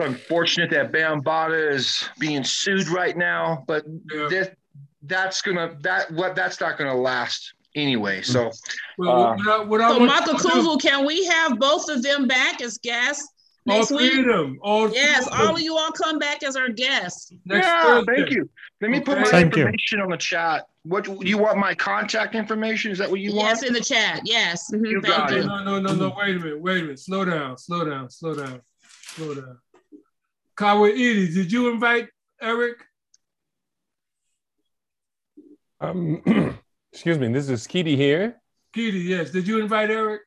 unfortunate that bambaataa is being sued right now but yeah. that that's gonna that what that's not gonna last anyway. So, well, uh, what I, what I so Michael Kuvu, can we have both of them back as guests? Next all three week? of them. All yes, all of you all come back as our guests. Next yeah, Thursday. thank you. Let me put my thank information you. on the chat. What do you want my contact information? Is that what you yes, want? Yes, in the chat. Yes. Mm-hmm. You got it. No, no, no, no. Wait a minute. Wait a minute. Slow down. Slow down. Slow down. Slow down. Kawa Edie, did you invite Eric? Um Excuse me, this is Keedy here. Keedy, yes. Did you invite Eric?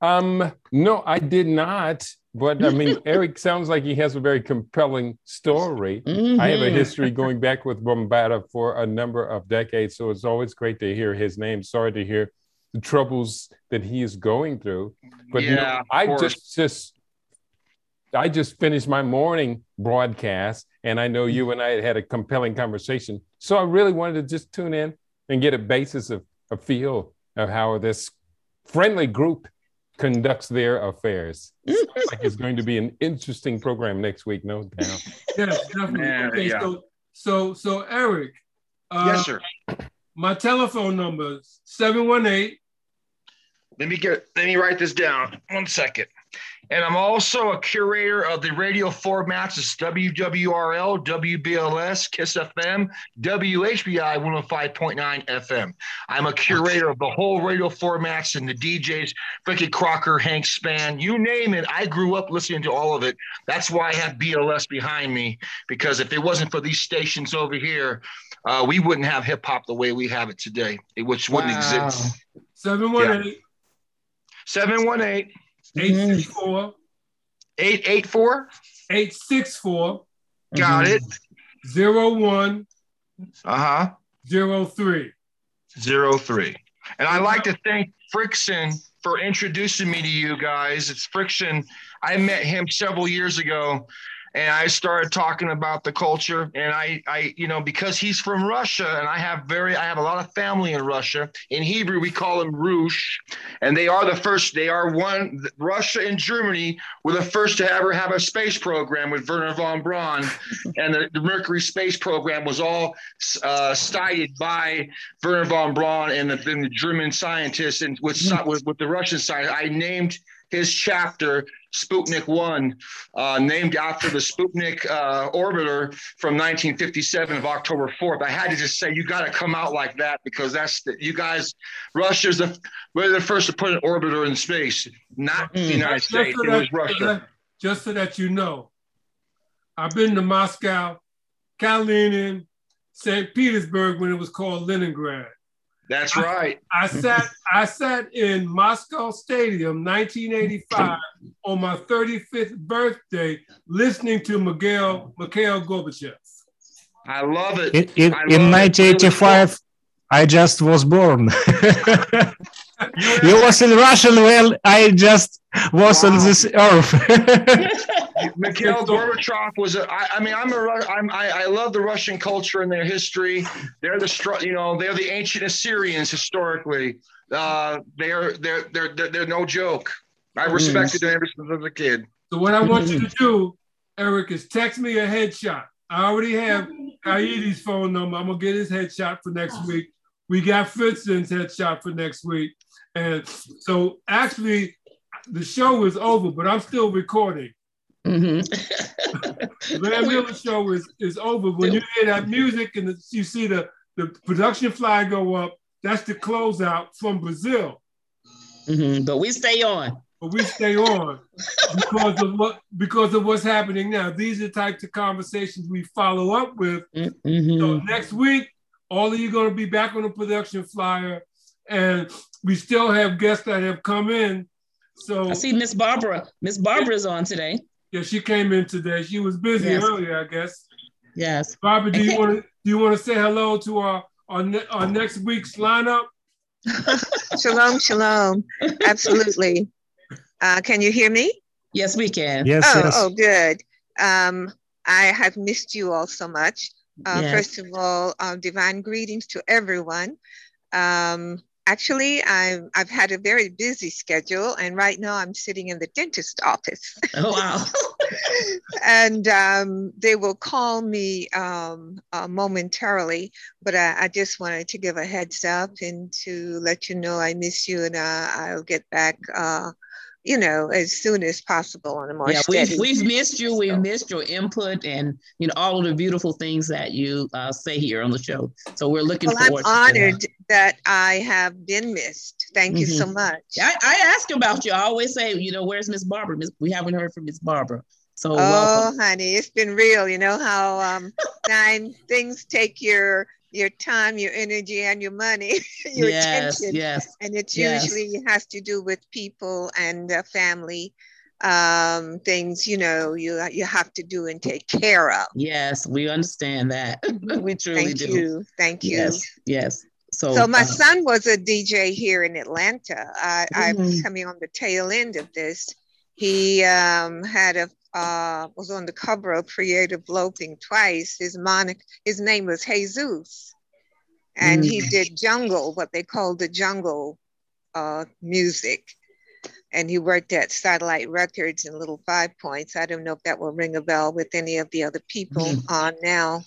Um, no, I did not. But I mean, Eric sounds like he has a very compelling story. Mm-hmm. I have a history going back with Bambaataa for a number of decades, so it's always great to hear his name. Sorry to hear the troubles that he is going through. But yeah, you know, I just just I just finished my morning broadcast, and I know you and I had a compelling conversation. So I really wanted to just tune in and get a basis of a feel of how this friendly group conducts their affairs. like it's going to be an interesting program next week, no doubt. Yes, definitely. okay, yeah. so so so Eric. Uh, yes, sir. My telephone number is 718. Let me get let me write this down. One second. And I'm also a curator of the radio formats. It's WWRL, WBLS, KISS FM, WHBI 105.9 FM. I'm a curator of the whole radio formats and the DJs, Frankie Crocker, Hank Spann, you name it. I grew up listening to all of it. That's why I have BLS behind me, because if it wasn't for these stations over here, uh, we wouldn't have hip hop the way we have it today, which wouldn't wow. exist. 718. Yeah. 718. 864. 884? 864. Got mm-hmm. it. 01. Uh huh. 03. 03. And I'd like to thank Friction for introducing me to you guys. It's Friction. I met him several years ago and I started talking about the culture. And I, I, you know, because he's from Russia, and I have very, I have a lot of family in Russia. In Hebrew, we call them Rush, and they are the first. They are one. Russia and Germany were the first to ever have a space program with Wernher von Braun, and the, the Mercury space program was all uh, started by Wernher von Braun and the, and the German scientists, and with, with with the Russian side. I named his chapter Sputnik 1, uh, named after the Sputnik uh, orbiter from 1957 of October 4th. I had to just say, you got to come out like that because that's the, you guys, Russia's the, we're the first to put an orbiter in space, not the mm. United just States. So it was Russia. Just so that you know, I've been to Moscow, Kalinin, St. Petersburg when it was called Leningrad. That's right. I, I sat I sat in Moscow Stadium 1985 on my 35th birthday listening to Miguel Mikhail Gorbachev. I love it. In, in, in 1985, I just was born. you was in Russian well, I just was wow. on this earth. Mikhail Gorbachev was a. I, I mean, I'm a. I'm. I, I love the Russian culture and their history. They're the. You know, they're the ancient Assyrians historically. Uh, they're they're they're they're, they're no joke. I mm. respected them ever since I was a kid. So what I want you to do, Eric, is text me a headshot. I already have Kaidi's phone number. I'm gonna get his headshot for next week. We got Fritzon's headshot for next week, and so actually, the show is over, but I'm still recording. Mm-hmm. Van Miller show is, is over. When you hear that music and the, you see the, the production flag go up, that's the closeout from Brazil. Mm-hmm. But we stay on. But we stay on because of what because of what's happening now. These are the types of conversations we follow up with. Mm-hmm. So next week, all of you going to be back on the production flyer, and we still have guests that have come in. So I see Miss Barbara. Miss Barbara's on today. Yeah, she came in today. She was busy yes. earlier, I guess. Yes. Barbara, do you want to do you want to say hello to our our, ne- our next week's lineup? shalom, shalom. Absolutely. Uh, can you hear me? Yes, we can. Yes. Oh, yes. oh good. Um, I have missed you all so much. Uh, yes. First of all, uh, divine greetings to everyone. Um, Actually, I'm, I've had a very busy schedule, and right now I'm sitting in the dentist office. Oh, wow. and um, they will call me um, uh, momentarily, but I, I, just wanted to give a heads up and to let you know I miss you, and uh, I'll get back uh, you know, as soon as possible on a more yeah, we've, we've missed you. We've missed your input and, you know, all of the beautiful things that you uh, say here on the show. So we're looking well, forward. I'm honored that. that I have been missed. Thank mm-hmm. you so mm-hmm. much. I, I ask about you. I always say, you know, where's Miss Barbara? we haven't heard from Miss Barbara. So, oh, welcome. honey, it's been real. You know how um, time things take your your time, your energy, and your money, your yes, attention. Yes. And it yes. usually has to do with people and uh, family um, things. You know, you you have to do and take care of. Yes, we understand that. we truly Thank do. You. Thank you. Yes. Yes. So, so my uh, son was a DJ here in Atlanta. I, mm-hmm. I'm coming on the tail end of this. He um, had a uh, was on the cover of Creative Loafing twice. His monic, his name was Jesus, and mm. he did jungle, what they called the jungle uh, music. And he worked at Satellite Records in Little Five Points. I don't know if that will ring a bell with any of the other people mm. on now,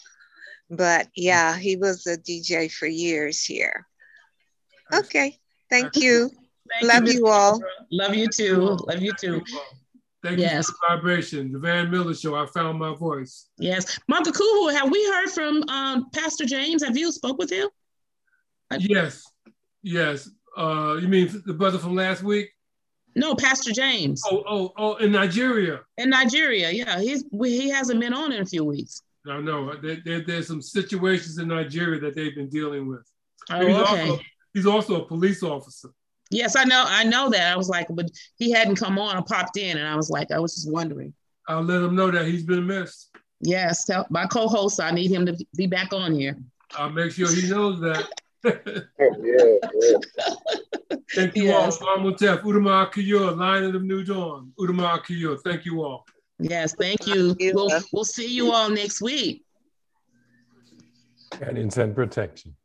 but yeah, he was a DJ for years here. Okay, thank you. Thank Love you, you all. Love you too. Love you too. Thank yes. you for the vibration. The Van Miller Show. I found my voice. Yes. Martha Kuhu, have we heard from um, Pastor James? Have you spoke with him? Yes. Yes. Uh, you mean the brother from last week? No, Pastor James. Oh, oh, oh, in Nigeria. In Nigeria, yeah. He's he hasn't been on in a few weeks. I know. There, there, there's some situations in Nigeria that they've been dealing with. Oh, he's okay. Also, he's also a police officer. Yes, I know. I know that. I was like, but he hadn't come on. I popped in, and I was like, I was just wondering. I'll let him know that he's been missed. Yes, tell my co-host. I need him to be back on here. I'll make sure he knows that. yeah, yeah. Thank you yes. all. Amutef, Udama Kiyo, Lion of the New Dawn. Udama Kiyo. Thank you all. Yes, thank you. We'll, we'll see you all next week. Guidance and protection.